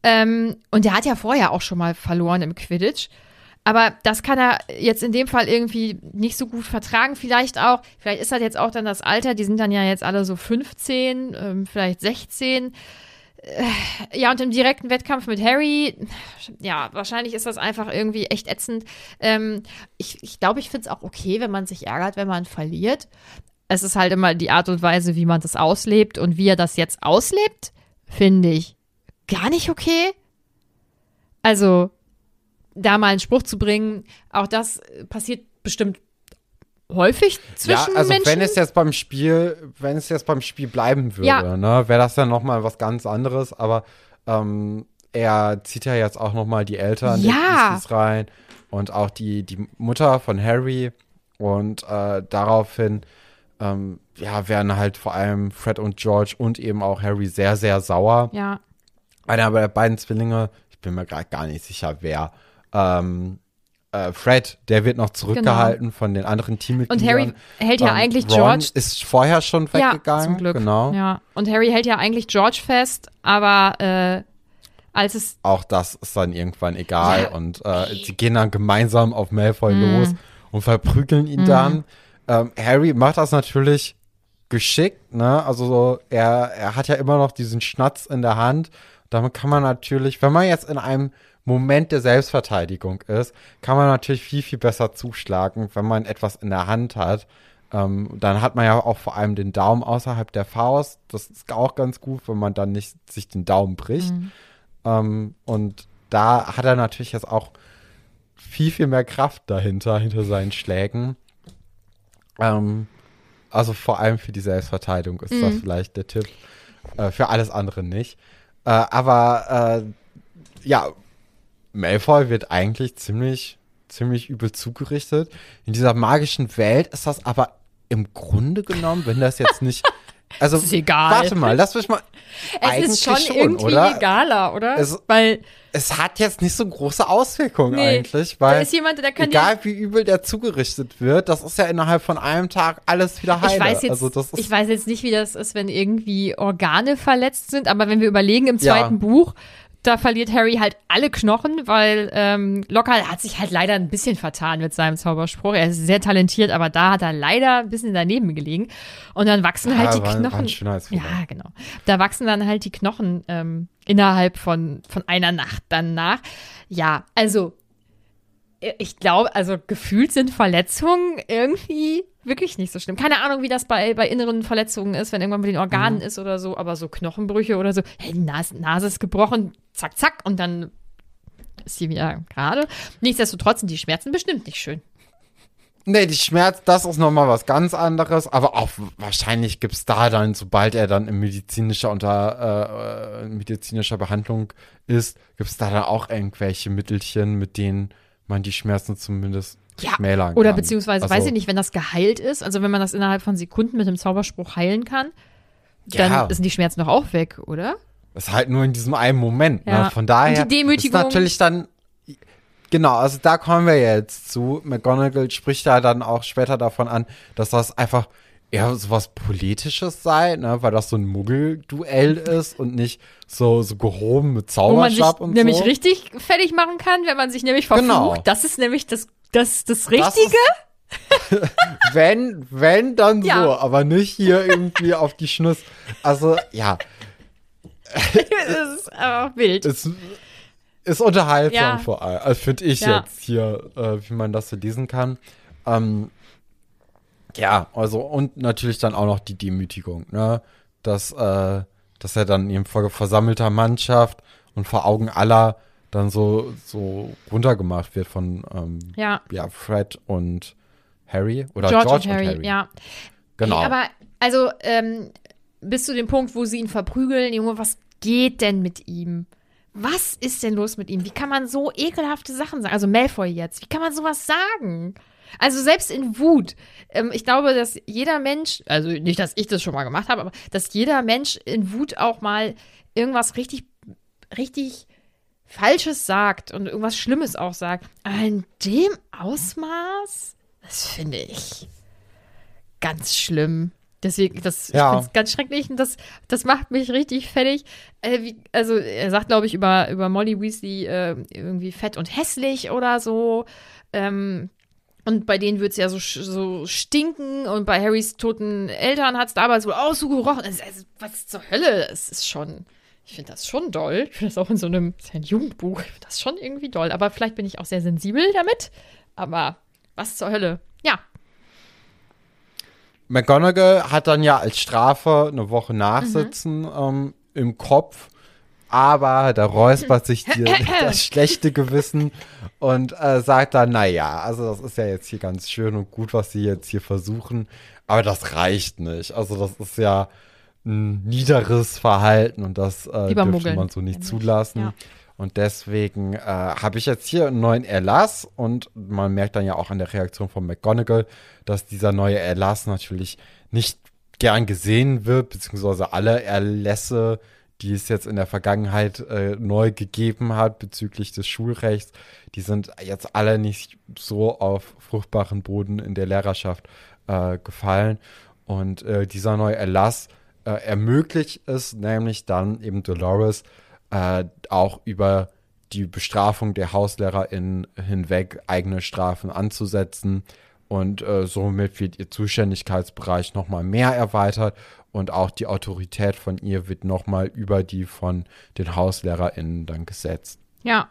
Ähm, und der hat ja vorher auch schon mal verloren im Quidditch. Aber das kann er jetzt in dem Fall irgendwie nicht so gut vertragen. Vielleicht auch, vielleicht ist das jetzt auch dann das Alter, die sind dann ja jetzt alle so 15, ähm, vielleicht 16. Äh, ja, und im direkten Wettkampf mit Harry, ja, wahrscheinlich ist das einfach irgendwie echt ätzend. Ähm, ich glaube, ich, glaub, ich finde es auch okay, wenn man sich ärgert, wenn man verliert. Es ist halt immer die Art und Weise, wie man das auslebt. Und wie er das jetzt auslebt, finde ich gar nicht okay. Also, da mal einen Spruch zu bringen, auch das passiert bestimmt häufig zwischen ja, also Menschen. wenn es jetzt beim Spiel, wenn es jetzt beim Spiel bleiben würde, Ja. ne, wäre das dann noch mal was ganz anderes. Aber ähm, er zieht ja jetzt auch noch mal die Eltern Ja. Rein und auch die die Mutter von Harry und äh, daraufhin ähm, ja werden halt vor allem Fred und George und eben auch Harry sehr sehr sauer. ja, Einer der beiden Zwillinge, ich bin mir gerade gar nicht sicher, wer. Ähm, äh, Fred, der wird noch zurückgehalten von den anderen Genau. und Teammitgliedern. Harry hält ja Ähm, eigentlich Ron George. ist vorher schon Ja, weggegangen. zum Glück. Genau. Ja, und Harry hält ja eigentlich George fest, aber äh, als es Auch das ist dann irgendwann egal. Ja. Und äh, sie gehen dann gemeinsam auf Malfoy Mhm. los und verprügeln ihn dann. Ähm, Harry macht das natürlich geschickt, ne? Also so, er, er hat ja immer noch diesen Schnatz in der Hand. Damit kann man natürlich, wenn man jetzt in einem Moment der Selbstverteidigung ist, kann man natürlich viel, viel besser zuschlagen, wenn man etwas in der Hand hat. Ähm, dann hat man ja auch vor allem den Daumen außerhalb der Faust. Das ist auch ganz gut, wenn man dann nicht sich den Daumen bricht. Ähm, und da hat er natürlich jetzt auch viel, viel mehr Kraft dahinter, hinter seinen Schlägen. Ähm, also vor allem für die Selbstverteidigung ist das vielleicht der Tipp. Äh, für alles andere nicht. Äh, aber äh, ja, Malfoy wird eigentlich ziemlich, ziemlich übel zugerichtet. In dieser magischen Welt ist das aber im Grunde genommen, wenn das jetzt nicht. Also, ist egal. warte mal, lass mich mal. es ist schon, irgendwie oder? egaler, oder? Es- Weil Es hat jetzt nicht so große Auswirkungen Nee, eigentlich, da weil ist jemand, der kann egal wie übel der zugerichtet wird, das ist ja innerhalb von einem Tag alles wieder heile. ich weiß jetzt, also das ist, ich weiß jetzt nicht, wie das ist, wenn irgendwie Organe verletzt sind, aber wenn wir überlegen im Ja. zweiten Buch, da verliert Harry halt alle Knochen, weil ähm, Lockhart hat sich halt leider ein bisschen vertan mit seinem Zauberspruch. Er ist sehr talentiert, aber da hat er leider ein bisschen daneben gelegen. Und dann wachsen halt Ja, die war- war Knochen. Schönheitsfehler. ja, genau. Da wachsen dann halt die Knochen ähm, innerhalb von, von einer Nacht dann nach. Ja, also ich glaube, also gefühlt sind Verletzungen irgendwie wirklich nicht so schlimm. Keine Ahnung, wie das bei, bei inneren Verletzungen ist, wenn irgendwann mit den Organen Mhm. ist oder so, aber so Knochenbrüche oder so, hey, die Nase, Nase ist gebrochen, zack, zack, und dann ist sie wieder gerade. Nichtsdestotrotz sind die Schmerzen bestimmt nicht schön. Nee, die Schmerz, das ist nochmal was ganz anderes, aber auch wahrscheinlich gibt's da dann, sobald er dann in medizinischer unter äh, äh, medizinischer Behandlung ist, gibt's da dann auch irgendwelche Mittelchen, mit denen man die Schmerzen zumindest schmälern Oder kann. beziehungsweise, Also, weiß ich nicht, wenn das geheilt ist, also wenn man das innerhalb von Sekunden mit dem Zauberspruch heilen kann, dann Ja. sind die Schmerzen doch auch weg, oder? Das ist halt nur in diesem einen Moment. Ja. Ne? Von daher Und die Demütigung- ist natürlich dann genau, also da kommen wir jetzt zu. McGonagall spricht da dann auch später davon an, dass das einfach eher so was Politisches sei, ne? weil das so ein Muggelduell ist und nicht so, so gehoben mit Wo man sich Zauberstab und nämlich so. richtig fertig machen kann, wenn man sich nämlich verflucht. Genau. Das ist nämlich das, das, das Das Richtige. ist- wenn, wenn, dann Ja. so, aber nicht hier irgendwie auf die Schnuss. Also, ja, das ist einfach wild. es, ist unterhaltsam Ja. vor allem. Also finde ich Ja. jetzt hier, äh, wie man das so lesen kann. Ähm, ja, also und natürlich dann auch noch die Demütigung, ne? Dass, äh, dass er dann eben vor versammelter Mannschaft und vor Augen aller dann so, so runtergemacht wird von ähm, Ja. ja, Fred und Harry oder George, George, und Harry, ja. Genau. Ey, aber, also, ähm, bis zu dem Punkt, wo sie ihn verprügeln, Junge, was geht denn mit ihm? Was ist denn los mit ihm? Wie kann man so ekelhafte Sachen sagen? Also Malfoy jetzt, wie kann man sowas sagen? Also selbst in Wut. Ähm, ich glaube, dass jeder Mensch, also nicht, dass ich das schon mal gemacht habe, aber dass jeder Mensch in Wut auch mal irgendwas richtig, richtig Falsches sagt und irgendwas Schlimmes auch sagt. Aber in dem Ausmaß, das finde ich ganz schlimm. Deswegen, das Ja. ich ganz schrecklich und das, das macht mich richtig fertig. Äh, wie, also, er sagt, glaube ich, über, über Molly Weasley äh, irgendwie fett und hässlich oder so. Ähm, und bei denen wird es ja so, so stinken und bei Harrys toten Eltern hat es damals wohl auch so gerochen. Also, also, was zur Hölle? Es ist schon, ich finde das schon doll. Ich finde das auch in so einem, ja ein Jugendbuch, ich finde das schon irgendwie doll. Aber vielleicht bin ich auch sehr sensibel damit. Aber was zur Hölle? Ja, McGonagall hat dann ja als Strafe eine Woche Nachsitzen ähm, im Kopf, aber da räuspert sich die, das schlechte Gewissen und äh, sagt dann, naja, also das ist ja jetzt hier ganz schön und gut, was sie jetzt hier versuchen, aber das reicht nicht. Also das ist ja ein niederes Verhalten und das äh, Lieber dürfte muggeln, man so nicht zulassen. Ja. Und deswegen äh, habe ich jetzt hier einen neuen Erlass und man merkt dann ja auch an der Reaktion von McGonagall, dass dieser neue Erlass natürlich nicht gern gesehen wird, beziehungsweise alle Erlässe, die es jetzt in der Vergangenheit äh, neu gegeben hat bezüglich des Schulrechts, die sind jetzt alle nicht so auf fruchtbaren Boden in der Lehrerschaft äh, gefallen. Und äh, dieser neue Erlass äh, ermöglicht es nämlich dann eben Dolores äh, auch über die Bestrafung der HauslehrerInnen hinweg eigene Strafen anzusetzen. Und äh, somit wird ihr Zuständigkeitsbereich nochmal mehr erweitert und auch die Autorität von ihr wird nochmal über die von den HauslehrerInnen dann gesetzt. ja.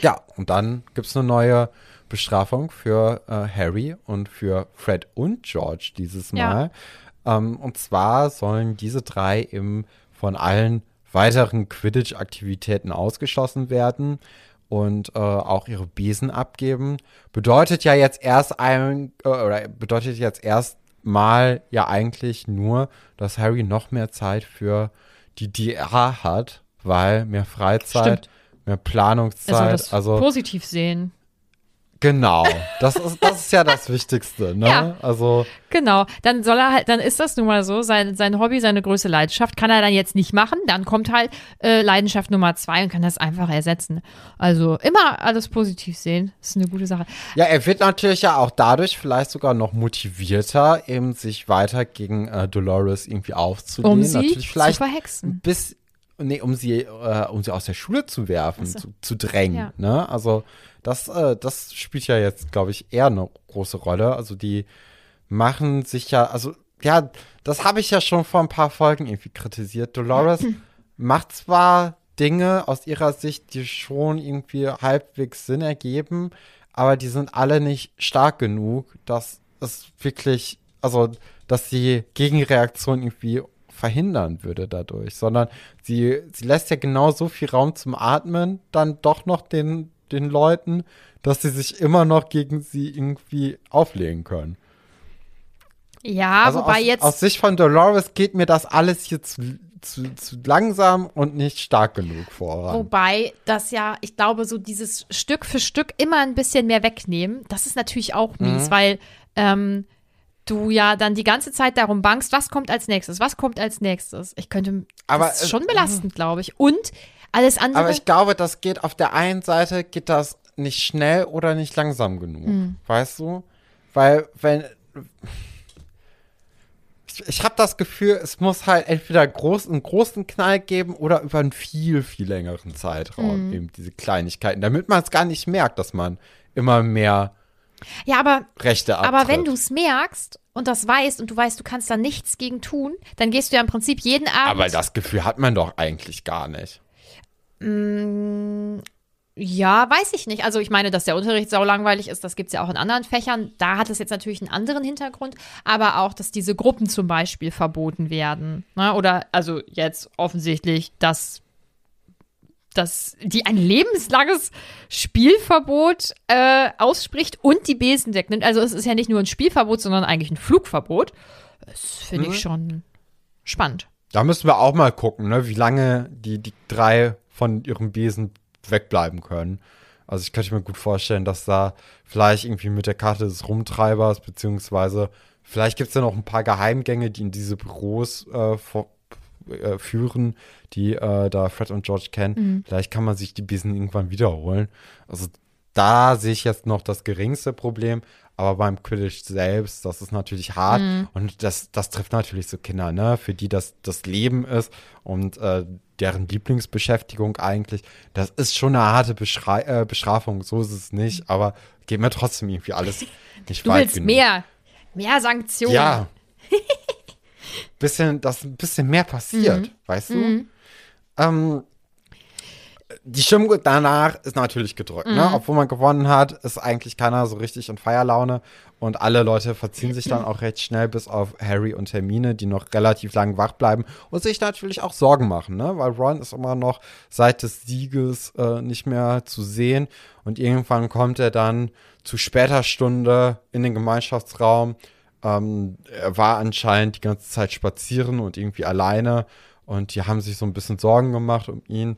Ja, und dann gibt es eine neue Bestrafung für äh, Harry und für Fred und George dieses Ja. Mal. Ähm, und zwar sollen diese drei eben von allen weiteren Quidditch-Aktivitäten ausgeschlossen werden und äh, auch ihre Besen abgeben. Bedeutet ja jetzt erst ein, äh, oder bedeutet jetzt erst mal ja eigentlich nur, dass Harry noch mehr Zeit für die DA hat, weil mehr Freizeit, Stimmt. mehr Planungszeit, das also positiv sehen. Genau, das ist, das ist ja das Wichtigste, ne? Ja. Also Genau, dann soll er halt, dann ist das nun mal so, sein, sein Hobby, seine größte Leidenschaft kann er dann jetzt nicht machen, dann kommt halt äh, Leidenschaft Nummer zwei und kann das einfach ersetzen. Also immer alles positiv sehen, ist eine gute Sache. Ja, er wird natürlich ja auch dadurch vielleicht sogar noch motivierter, eben sich weiter gegen äh, Dolores irgendwie aufzulehnen. Um sie natürlich zu vielleicht verhexen. bis nee, um sie äh, um sie aus der Schule zu werfen, so. zu, zu drängen, Ja. ne? Also das äh, das spielt ja jetzt glaube ich eher eine große Rolle, also die machen sich ja also ja, das habe ich ja schon vor ein paar Folgen irgendwie kritisiert. Dolores macht zwar Dinge aus ihrer Sicht, die schon irgendwie halbwegs Sinn ergeben, aber die sind alle nicht stark genug, dass es wirklich, also, dass die Gegenreaktion irgendwie verhindern würde dadurch, sondern sie, sie lässt ja genau so viel Raum zum Atmen dann doch noch den, den Leuten, dass sie sich immer noch gegen sie irgendwie auflegen können. Ja, Also wobei aus, jetzt. aus Sicht von Dolores geht mir das alles hier zu, zu, langsam und nicht stark genug voran. Wobei das ja, ich glaube, so dieses Stück für Stück immer ein bisschen mehr wegnehmen, das ist natürlich auch Mhm. mies, weil ähm, du ja dann die ganze Zeit darum bangst, was kommt als nächstes, was kommt als nächstes. Ich könnte, Aber das ist schon belastend, glaube ich. Und alles andere. Aber ich glaube, das geht auf der einen Seite geht das nicht schnell oder nicht langsam genug. Hm. Weißt du? Weil, wenn. Ich, ich habe das Gefühl, es muss halt entweder groß, einen großen Knall geben oder über einen viel, viel längeren Zeitraum Hm. eben diese Kleinigkeiten, damit man es gar nicht merkt, dass man immer mehr ja, aber Rechte abtritt. Aber wenn du es merkst und das weißt und du weißt, du kannst da nichts gegen tun, dann gehst du ja im Prinzip jeden Abend. Aber das Gefühl hat man doch eigentlich gar nicht. Ja, weiß ich nicht. Also ich meine, dass der Unterricht saulangweilig ist, das gibt es ja auch in anderen Fächern. Da hat es jetzt natürlich einen anderen Hintergrund, aber auch, dass diese Gruppen zum Beispiel verboten werden. Ne? Oder also jetzt offensichtlich, dass, dass die ein lebenslanges Spielverbot äh, ausspricht und die Besen wegnimmt. Also es ist ja nicht nur ein Spielverbot, sondern eigentlich ein Flugverbot. Das finde Mhm. ich schon spannend. Da müssen wir auch mal gucken, ne, wie lange die, die drei von ihrem Besen wegbleiben können. Also ich könnte mir gut vorstellen, dass da vielleicht irgendwie mit der Karte des Rumtreibers, beziehungsweise vielleicht gibt es ja noch ein paar Geheimgänge, die in diese Büros äh, vor, äh, führen, die äh, da Fred und George kennen. Vielleicht kann man sich die Besen irgendwann wiederholen. Also da sehe ich jetzt noch das geringste Problem. Aber beim Quidditch selbst, das ist natürlich hart und das, das trifft natürlich so Kinder, ne, für die das das Leben ist und äh, deren Lieblingsbeschäftigung eigentlich. Das ist schon eine harte Beschrei äh, Bestrafung, so ist es nicht, aber geht mir trotzdem irgendwie alles nicht Du weit willst genug. mehr. Mehr Sanktionen. Ja. bisschen, dass ein bisschen mehr passiert, Mhm. weißt du? Ähm, die Stimmung danach ist natürlich gedrückt, Mhm. ne? Obwohl man gewonnen hat, ist eigentlich keiner so richtig in Feierlaune und alle Leute verziehen sich dann auch recht schnell, bis auf Harry und Hermine, die noch relativ lang wach bleiben und sich natürlich auch Sorgen machen, ne? Weil Ron ist immer noch seit des Sieges äh, nicht mehr zu sehen und irgendwann kommt er dann zu später Stunde in den Gemeinschaftsraum. Ähm, er war anscheinend die ganze Zeit spazieren und irgendwie alleine und die haben sich so ein bisschen Sorgen gemacht um ihn.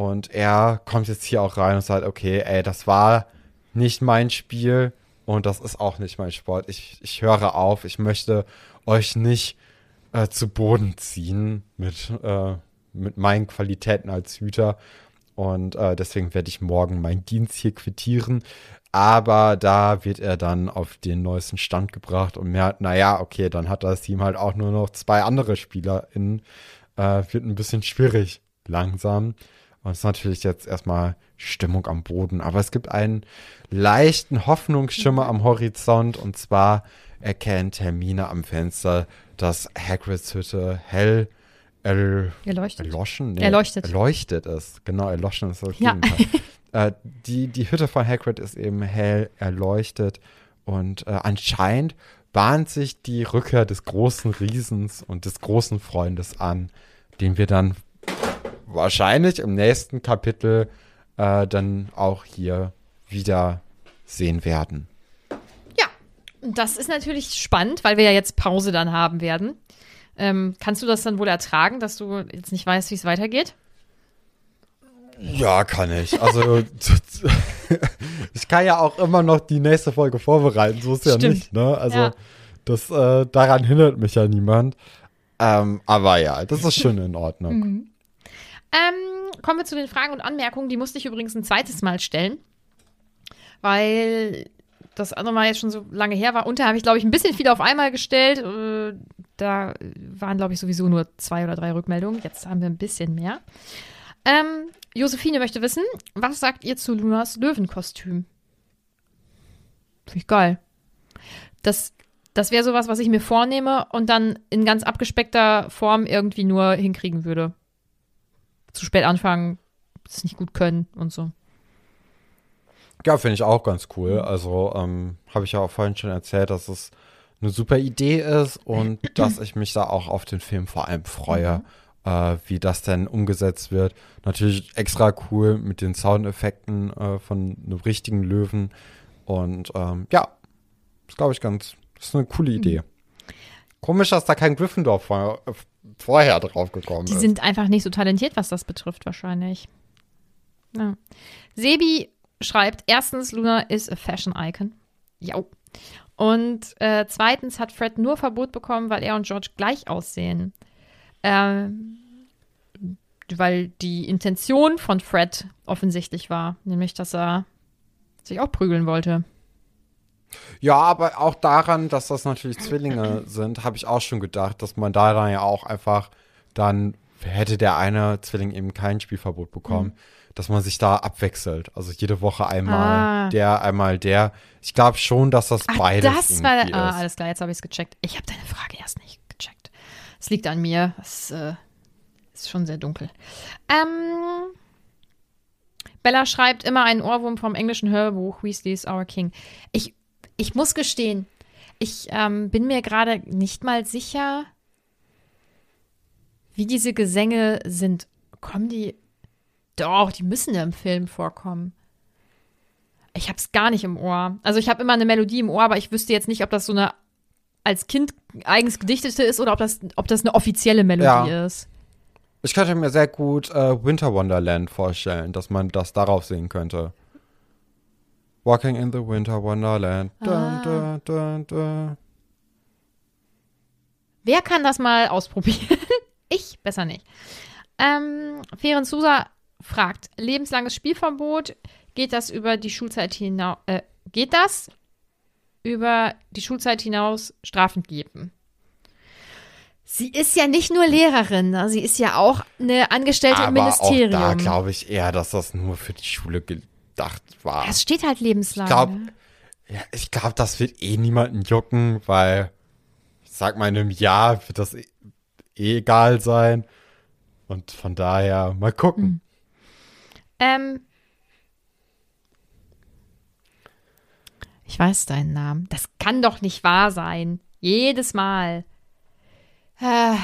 Und er kommt jetzt hier auch rein und sagt, okay, ey, das war nicht mein Spiel und das ist auch nicht mein Sport. Ich, ich höre auf, ich möchte euch nicht äh, zu Boden ziehen mit, äh, mit meinen Qualitäten als Hüter. Und äh, deswegen werde ich morgen meinen Dienst hier quittieren. Aber da wird er dann auf den neuesten Stand gebracht und merkt, naja, okay, dann hat das Team halt auch nur noch zwei andere SpielerInnen. Äh, wird ein bisschen schwierig langsam. Und es ist natürlich jetzt erstmal Stimmung am Boden. Aber es gibt einen leichten Hoffnungsschimmer am Horizont. Und zwar erkennt Hermine am Fenster, dass Hagrids Hütte hell erl Erleuchtet. erloschen? Erleuchtet. Erleuchtet ist. Genau, erloschen ist das Ja. Äh, die, die Hütte von Hagrid ist eben hell erleuchtet. Und äh, anscheinend bahnt sich die Rückkehr des großen Riesens und des großen Freundes an, den wir dann wahrscheinlich im nächsten Kapitel äh, dann auch hier wieder sehen werden. Ja, das ist natürlich spannend, weil wir ja jetzt Pause dann haben werden. Ähm, kannst du das dann wohl ertragen, dass du jetzt nicht weißt, wie es weitergeht? Ja, kann ich. Also ich kann ja auch immer noch die nächste Folge vorbereiten, so ist ja Stimmt. nicht. Ne? Also Ja. das äh, daran hindert mich ja niemand. Ähm, aber ja, das ist schon in Ordnung. Mhm. Ähm, kommen wir zu den Fragen und Anmerkungen. Die musste ich übrigens ein zweites Mal stellen, weil das andere Mal jetzt schon so lange her war. Da habe ich, glaube ich, ein bisschen viel auf einmal gestellt. Äh, da waren, glaube ich, sowieso nur zwei oder drei Rückmeldungen. Jetzt haben wir ein bisschen mehr. Ähm, Josephine möchte wissen, was sagt ihr zu Lunas Löwenkostüm? Finde ich geil. Das, das wäre sowas, was ich mir vornehme und dann in ganz abgespeckter Form irgendwie nur hinkriegen würde. Zu spät anfangen, es nicht gut können und so. Ja, finde ich auch ganz cool. Also ähm, habe ich ja auch vorhin schon erzählt, dass es eine super Idee ist und dass ich mich da auch auf den Film vor allem freue, äh, wie das denn umgesetzt wird. Natürlich extra cool mit den Soundeffekten äh, von einem richtigen Löwen. Und ähm, ja, ist glaube ich ganz, das ist eine coole Idee. Komisch, dass da kein Gryffindor vor, äh, vorher drauf gekommen Die ist. sind einfach nicht so talentiert, was das betrifft, wahrscheinlich. Ja. Sebi schreibt: Erstens, Luna is a Fashion Icon. Ja. Und äh, zweitens hat Fred nur Verbot bekommen, weil er und George gleich aussehen. Ähm, weil die Intention von Fred offensichtlich war, nämlich, dass er sich auch prügeln wollte. Ja, aber auch daran, dass das natürlich Zwillinge sind, habe ich auch schon gedacht, dass man da dann ja auch einfach dann hätte der eine Zwilling eben kein Spielverbot bekommen, dass man sich da abwechselt. Also jede Woche einmal Ah. der, einmal der. Ich glaube schon, dass das Ach, beides das war. Ah, ist. alles klar, jetzt habe ich es gecheckt. Ich habe deine Frage erst nicht gecheckt. Es liegt an mir. Es äh, ist schon sehr dunkel. Ähm, Bella schreibt immer einen Ohrwurm vom englischen Hörbuch Weasley is Our King. Ich, ich muss gestehen, ich ähm, bin mir gerade nicht mal sicher, wie diese Gesänge sind. Kommen die. Doch, die müssen im Film vorkommen. Ich habe es gar nicht im Ohr. Also ich habe immer eine Melodie im Ohr, aber ich wüsste jetzt nicht, ob das so eine als Kind eigens gedichtete ist oder ob das, ob das eine offizielle Melodie Ja. ist. Ich könnte mir sehr gut äh, Winter Wonderland vorstellen, dass man das darauf singen könnte. Walking in the Winter Wonderland. Dun, Ah. dun, dun, dun. Wer kann das mal ausprobieren? ich besser nicht. Ähm, Ferenc Sousa fragt: Lebenslanges Spielverbot, geht das über die Schulzeit hinaus? Äh, geht das über die Schulzeit hinaus Strafen geben? Sie ist ja nicht nur Lehrerin, ne? sie ist ja auch eine Angestellte im Aber Ministerium. auch da glaube ich eher, dass das nur für die Schule gedacht war. es steht halt lebenslang. Ich glaube, ne? ja, ich glaube, das wird eh niemanden jucken, weil ich sag mal, in einem Jahr wird das eh, eh egal sein. Und von daher mal gucken. Ähm, ich weiß deinen Namen. Das kann doch nicht wahr sein. Jedes Mal. Äh,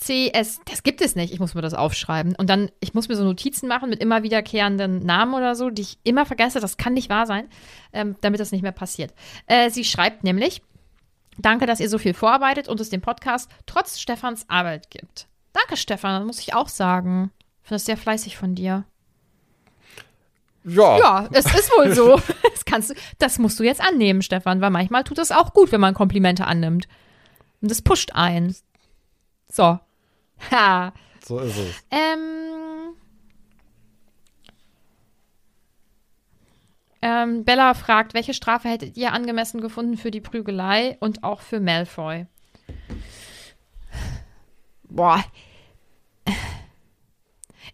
JCS, das gibt es nicht. Ich muss mir das aufschreiben. Und dann, ich muss mir so Notizen machen mit immer wiederkehrenden Namen oder so, die ich immer vergesse. Das kann nicht wahr sein, ähm, damit das nicht mehr passiert. Äh, sie schreibt nämlich, danke, dass ihr so viel vorarbeitet und es den Podcast trotz Stefans Arbeit gibt. Danke, Stefan, das muss ich auch sagen. Ich finde das sehr fleißig von dir. Ja. Ja, es ist wohl so. Das, kannst du, das musst du jetzt annehmen, Stefan, weil manchmal tut es auch gut, wenn man Komplimente annimmt. Und das pusht ein. So. Ha. So ist es. Ähm. Ähm, Bella fragt, welche Strafe hättet ihr angemessen gefunden für die Prügelei und auch für Malfoy? Boah.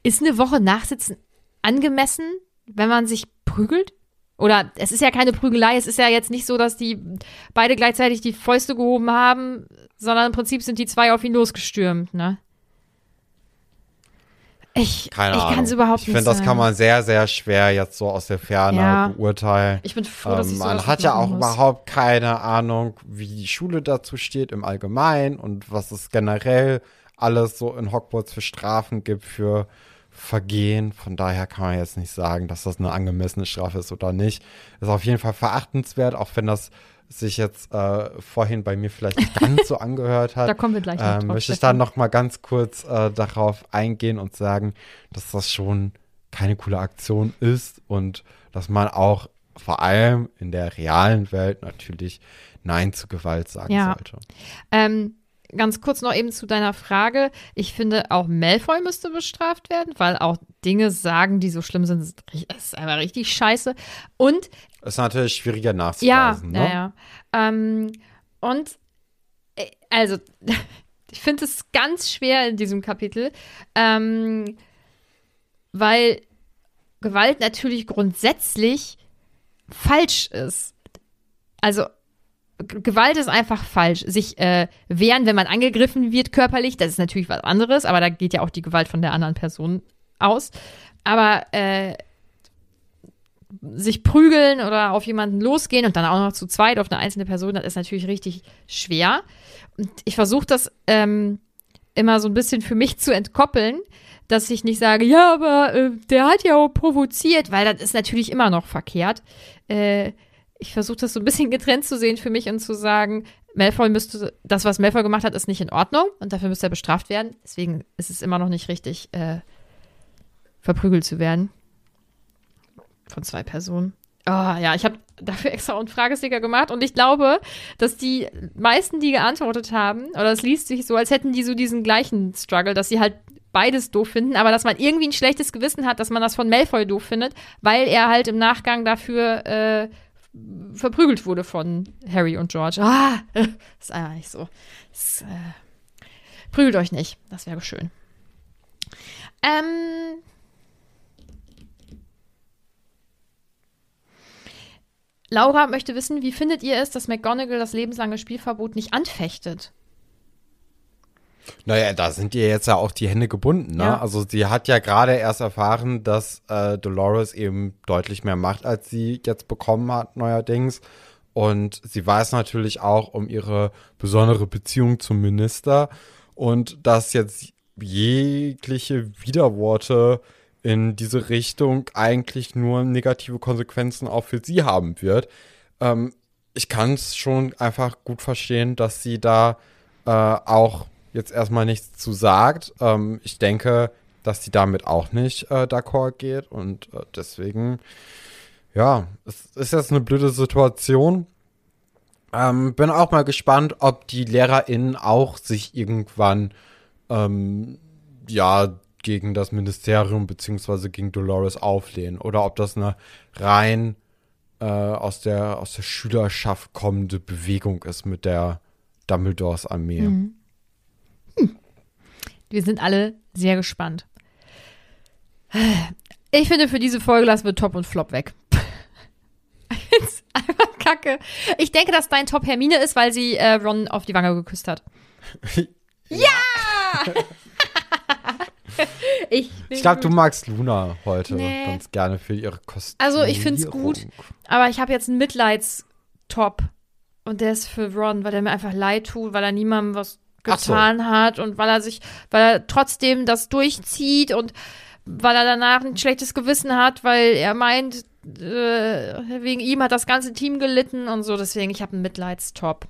Ist eine Woche Nachsitzen angemessen, wenn man sich prügelt? Oder es ist ja keine Prügelei, es ist ja jetzt nicht so, dass die beide gleichzeitig die Fäuste gehoben haben, sondern im Prinzip sind die zwei auf ihn losgestürmt, ne? Ich, Keine ich kann es überhaupt ich nicht finde, das kann man sehr, sehr schwer jetzt so aus der Ferne Ja. beurteilen. Ich bin froh, dass ich Ähm, sowas man hat ja auch muss. überhaupt keine Ahnung, wie die Schule dazu steht im Allgemeinen und was es generell alles so in Hogwarts für Strafen gibt für Vergehen. Von daher kann man jetzt nicht sagen, dass das eine angemessene Strafe ist oder nicht. Ist auf jeden Fall verachtenswert, auch wenn das sich jetzt äh, vorhin bei mir vielleicht nicht ganz so angehört hat. Da kommen wir gleich noch ähm, Möchte ich dann noch mal ganz kurz äh, darauf eingehen und sagen, dass das schon keine coole Aktion ist und dass man auch vor allem in der realen Welt natürlich Nein zu Gewalt sagen Ja. sollte. Ähm, ganz kurz noch eben zu deiner Frage. Ich finde, auch Malfoy müsste bestraft werden, weil auch Dinge sagen, die so schlimm sind, ist einfach richtig scheiße. Und Ist natürlich schwieriger ja, nachzuweisen. ja, ne? ja. Ähm, und äh, also, ich finde es ganz schwer in diesem Kapitel, ähm, weil Gewalt natürlich grundsätzlich falsch ist. Also Gewalt ist einfach falsch. Sich äh, wehren, wenn man angegriffen wird körperlich, das ist natürlich was anderes, aber da geht ja auch die Gewalt von der anderen Person aus. Aber äh, sich prügeln oder auf jemanden losgehen und dann auch noch zu zweit auf eine einzelne Person, das ist natürlich richtig schwer. Und ich versuche das ähm, immer so ein bisschen für mich zu entkoppeln, dass ich nicht sage, ja, aber äh, der hat ja auch provoziert, weil das ist natürlich immer noch verkehrt. Äh, ich versuche das so ein bisschen getrennt zu sehen für mich und zu sagen, Malfoy müsste, das, was Malfoy gemacht hat, ist nicht in Ordnung und dafür müsste er bestraft werden. Deswegen ist es immer noch nicht richtig, äh, verprügelt zu werden. Von zwei Personen. Oh, ja, ich habe dafür extra einen Fragesticker gemacht und ich glaube, dass die meisten, die geantwortet haben, oder es liest sich so, als hätten die so diesen gleichen Struggle, dass sie halt beides doof finden, aber dass man irgendwie ein schlechtes Gewissen hat, dass man das von Malfoy doof findet, weil er halt im Nachgang dafür äh, verprügelt wurde von Harry und George. Ah, ist nicht so. Das, äh, prügelt euch nicht, das wäre schön. Ähm, Laura möchte wissen, wie findet ihr es, dass McGonagall das lebenslange Spielverbot nicht anfechtet? Naja, da sind ihr jetzt ja auch die Hände gebunden. Ne? Ja. Also sie hat ja gerade erst erfahren, dass äh, Dolores eben deutlich mehr Macht, als sie jetzt bekommen hat, neuerdings. Und sie weiß natürlich auch um ihre besondere Beziehung zum Minister und dass jetzt jegliche Widerworte in diese Richtung eigentlich nur negative Konsequenzen auch für sie haben wird. Ähm, ich kann es schon einfach gut verstehen, dass sie da äh, auch jetzt erstmal nichts zu sagt. Ähm, ich denke, dass sie damit auch nicht äh, d'accord geht und äh, deswegen, ja, es ist jetzt eine blöde Situation. Ähm, bin auch mal gespannt, ob die LehrerInnen auch sich irgendwann, ähm, ja, gegen das Ministerium beziehungsweise gegen Dolores auflehnen oder ob das eine rein äh, aus, der, aus der Schülerschaft kommende Bewegung ist mit der Dumbledores Armee. Wir sind alle sehr gespannt. Ich finde, für diese Folge lassen wir Top und Flop weg. Ich finde es einfach kacke. Ich denke, dass dein Top Hermine ist, weil sie äh, Ron auf die Wange geküsst hat. ja! ich Ich glaube, du magst Luna heute Nee. ganz gerne für ihre Kostüme. Also, ich find's gut. Aber ich habe jetzt einen Mitleidstop. Und der ist für Ron, weil er mir einfach leid tut, weil er niemandem was Ach so. getan hat und weil er sich, weil er trotzdem das durchzieht und weil er danach ein schlechtes Gewissen hat, weil er meint, äh, wegen ihm hat das ganze Team gelitten und so. Deswegen, ich habe einen Mitleidstop.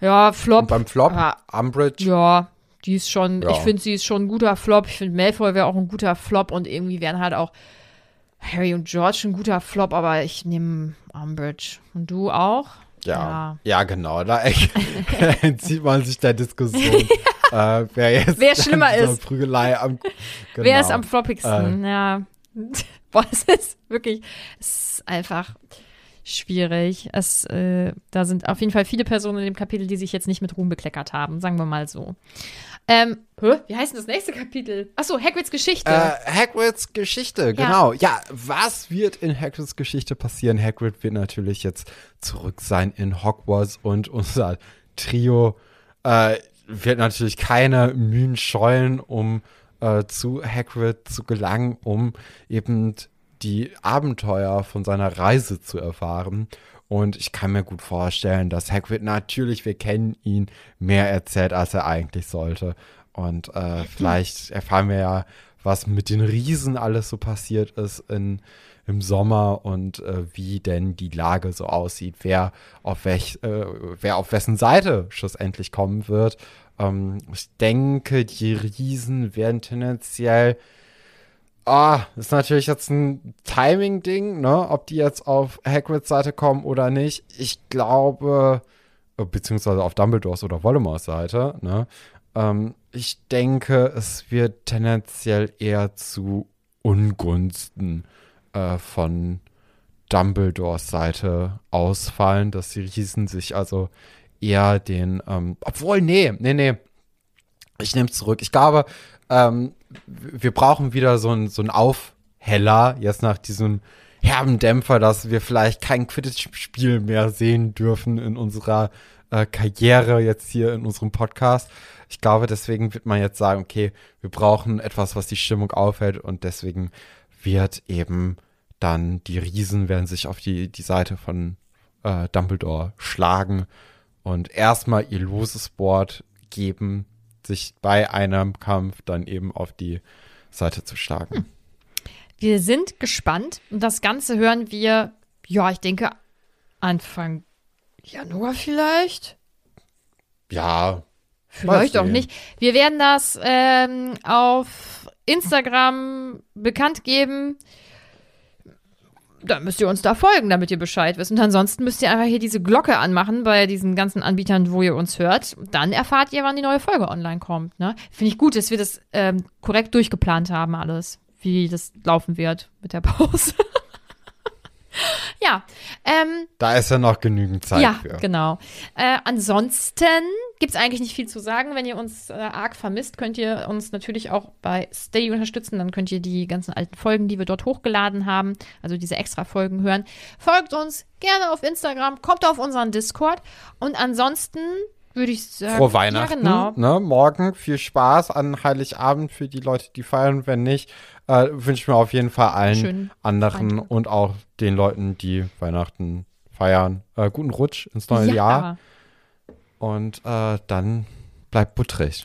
Ja, Flop. Und beim Flop, Ah, Umbridge. ja, die ist schon, Ja. ich finde, sie ist schon ein guter Flop. Ich finde, Malfoy wäre auch ein guter Flop und irgendwie wären halt auch Harry und George ein guter Flop, aber ich nehme Umbridge. Und du auch? Ja, ja, genau. Da entzieht man sich der Diskussion, äh, wer jetzt Wer schlimmer ist. Prügelei am. Genau. Wer ist am floppigsten? Äh. Ja. Boah, es ist wirklich, es ist einfach schwierig. Es, äh, da sind auf jeden Fall viele Personen in dem Kapitel, die sich jetzt nicht mit Ruhm bekleckert haben, sagen wir mal so. Ähm, hä? wie heißt denn das nächste Kapitel? Achso, Hagrids Geschichte. Äh, Hagrids Geschichte, genau. Ja, was wird in Hagrids Geschichte passieren? Hagrid wird natürlich jetzt zurück sein in Hogwarts und unser Trio äh, wird natürlich keine Mühen scheuen, um äh, zu Hagrid zu gelangen, um eben die Abenteuer von seiner Reise zu erfahren. Und ich kann mir gut vorstellen, dass Hagrid natürlich, wir kennen ihn, mehr erzählt, als er eigentlich sollte. Und äh, vielleicht erfahren wir ja, was mit den Riesen alles so passiert ist in, im Sommer und äh, wie denn die Lage so aussieht, wer auf, welch, äh, wer auf wessen Seite schlussendlich kommen wird. Ähm, ich denke, die Riesen werden tendenziell Ah, ist natürlich jetzt ein Timing-Ding, ne? Ob die jetzt auf Hagrids Seite kommen oder nicht. Ich glaube, äh, beziehungsweise auf Dumbledores oder Voldemorts Seite, ne? Ähm, ich denke, es wird tendenziell eher zu Ungunsten äh, von Dumbledores Seite ausfallen, dass die Riesen sich also eher den, ähm, obwohl, nee, nee, nee, ich nehme zurück. Ich glaube, ähm, wir brauchen wieder so einen so Aufheller, jetzt nach diesem herben Dämpfer, dass wir vielleicht kein Quidditch-Spiel mehr sehen dürfen in unserer äh, Karriere jetzt hier in unserem Podcast. Ich glaube, deswegen wird man jetzt sagen, okay, wir brauchen etwas, was die Stimmung aufhält und deswegen wird eben dann die Riesen werden sich auf die, die Seite von äh, Dumbledore schlagen und erstmal ihr loses Board geben, sich bei einem Kampf dann eben auf die Seite zu schlagen. Wir sind gespannt und das Ganze hören wir, ja, ich denke, Anfang Januar vielleicht. Ja, Vielleicht auch nicht. Wir werden das ähm, auf Instagram bekannt geben. Dann müsst ihr uns da folgen, damit ihr Bescheid wisst. Und ansonsten müsst ihr einfach hier diese Glocke anmachen bei diesen ganzen Anbietern, wo ihr uns hört. Dann erfahrt ihr, wann die neue Folge online kommt. Ne? Finde ich gut, dass wir das ähm, korrekt durchgeplant haben, alles. Wie das laufen wird mit der Pause. ja, ähm, da ist ja noch genügend Zeit ja, für. genau. Äh, ansonsten gibt es eigentlich nicht viel zu sagen. Wenn ihr uns äh, arg vermisst, könnt ihr uns natürlich auch bei Steady unterstützen. Dann könnt ihr die ganzen alten Folgen, die wir dort hochgeladen haben, also diese extra Folgen hören. Folgt uns gerne auf Instagram, kommt auf unseren Discord. Und ansonsten Würde ich sagen. Frohe Weihnachten. Ja, genau. ne? Morgen viel Spaß an Heiligabend für die Leute, die feiern. Wenn nicht, äh, wünsche ich mir auf jeden Fall allen Schönen anderen Weihnachten. und auch den Leuten, die Weihnachten feiern, äh, guten Rutsch ins neue ja. Jahr. Und äh, dann bleibt butterig.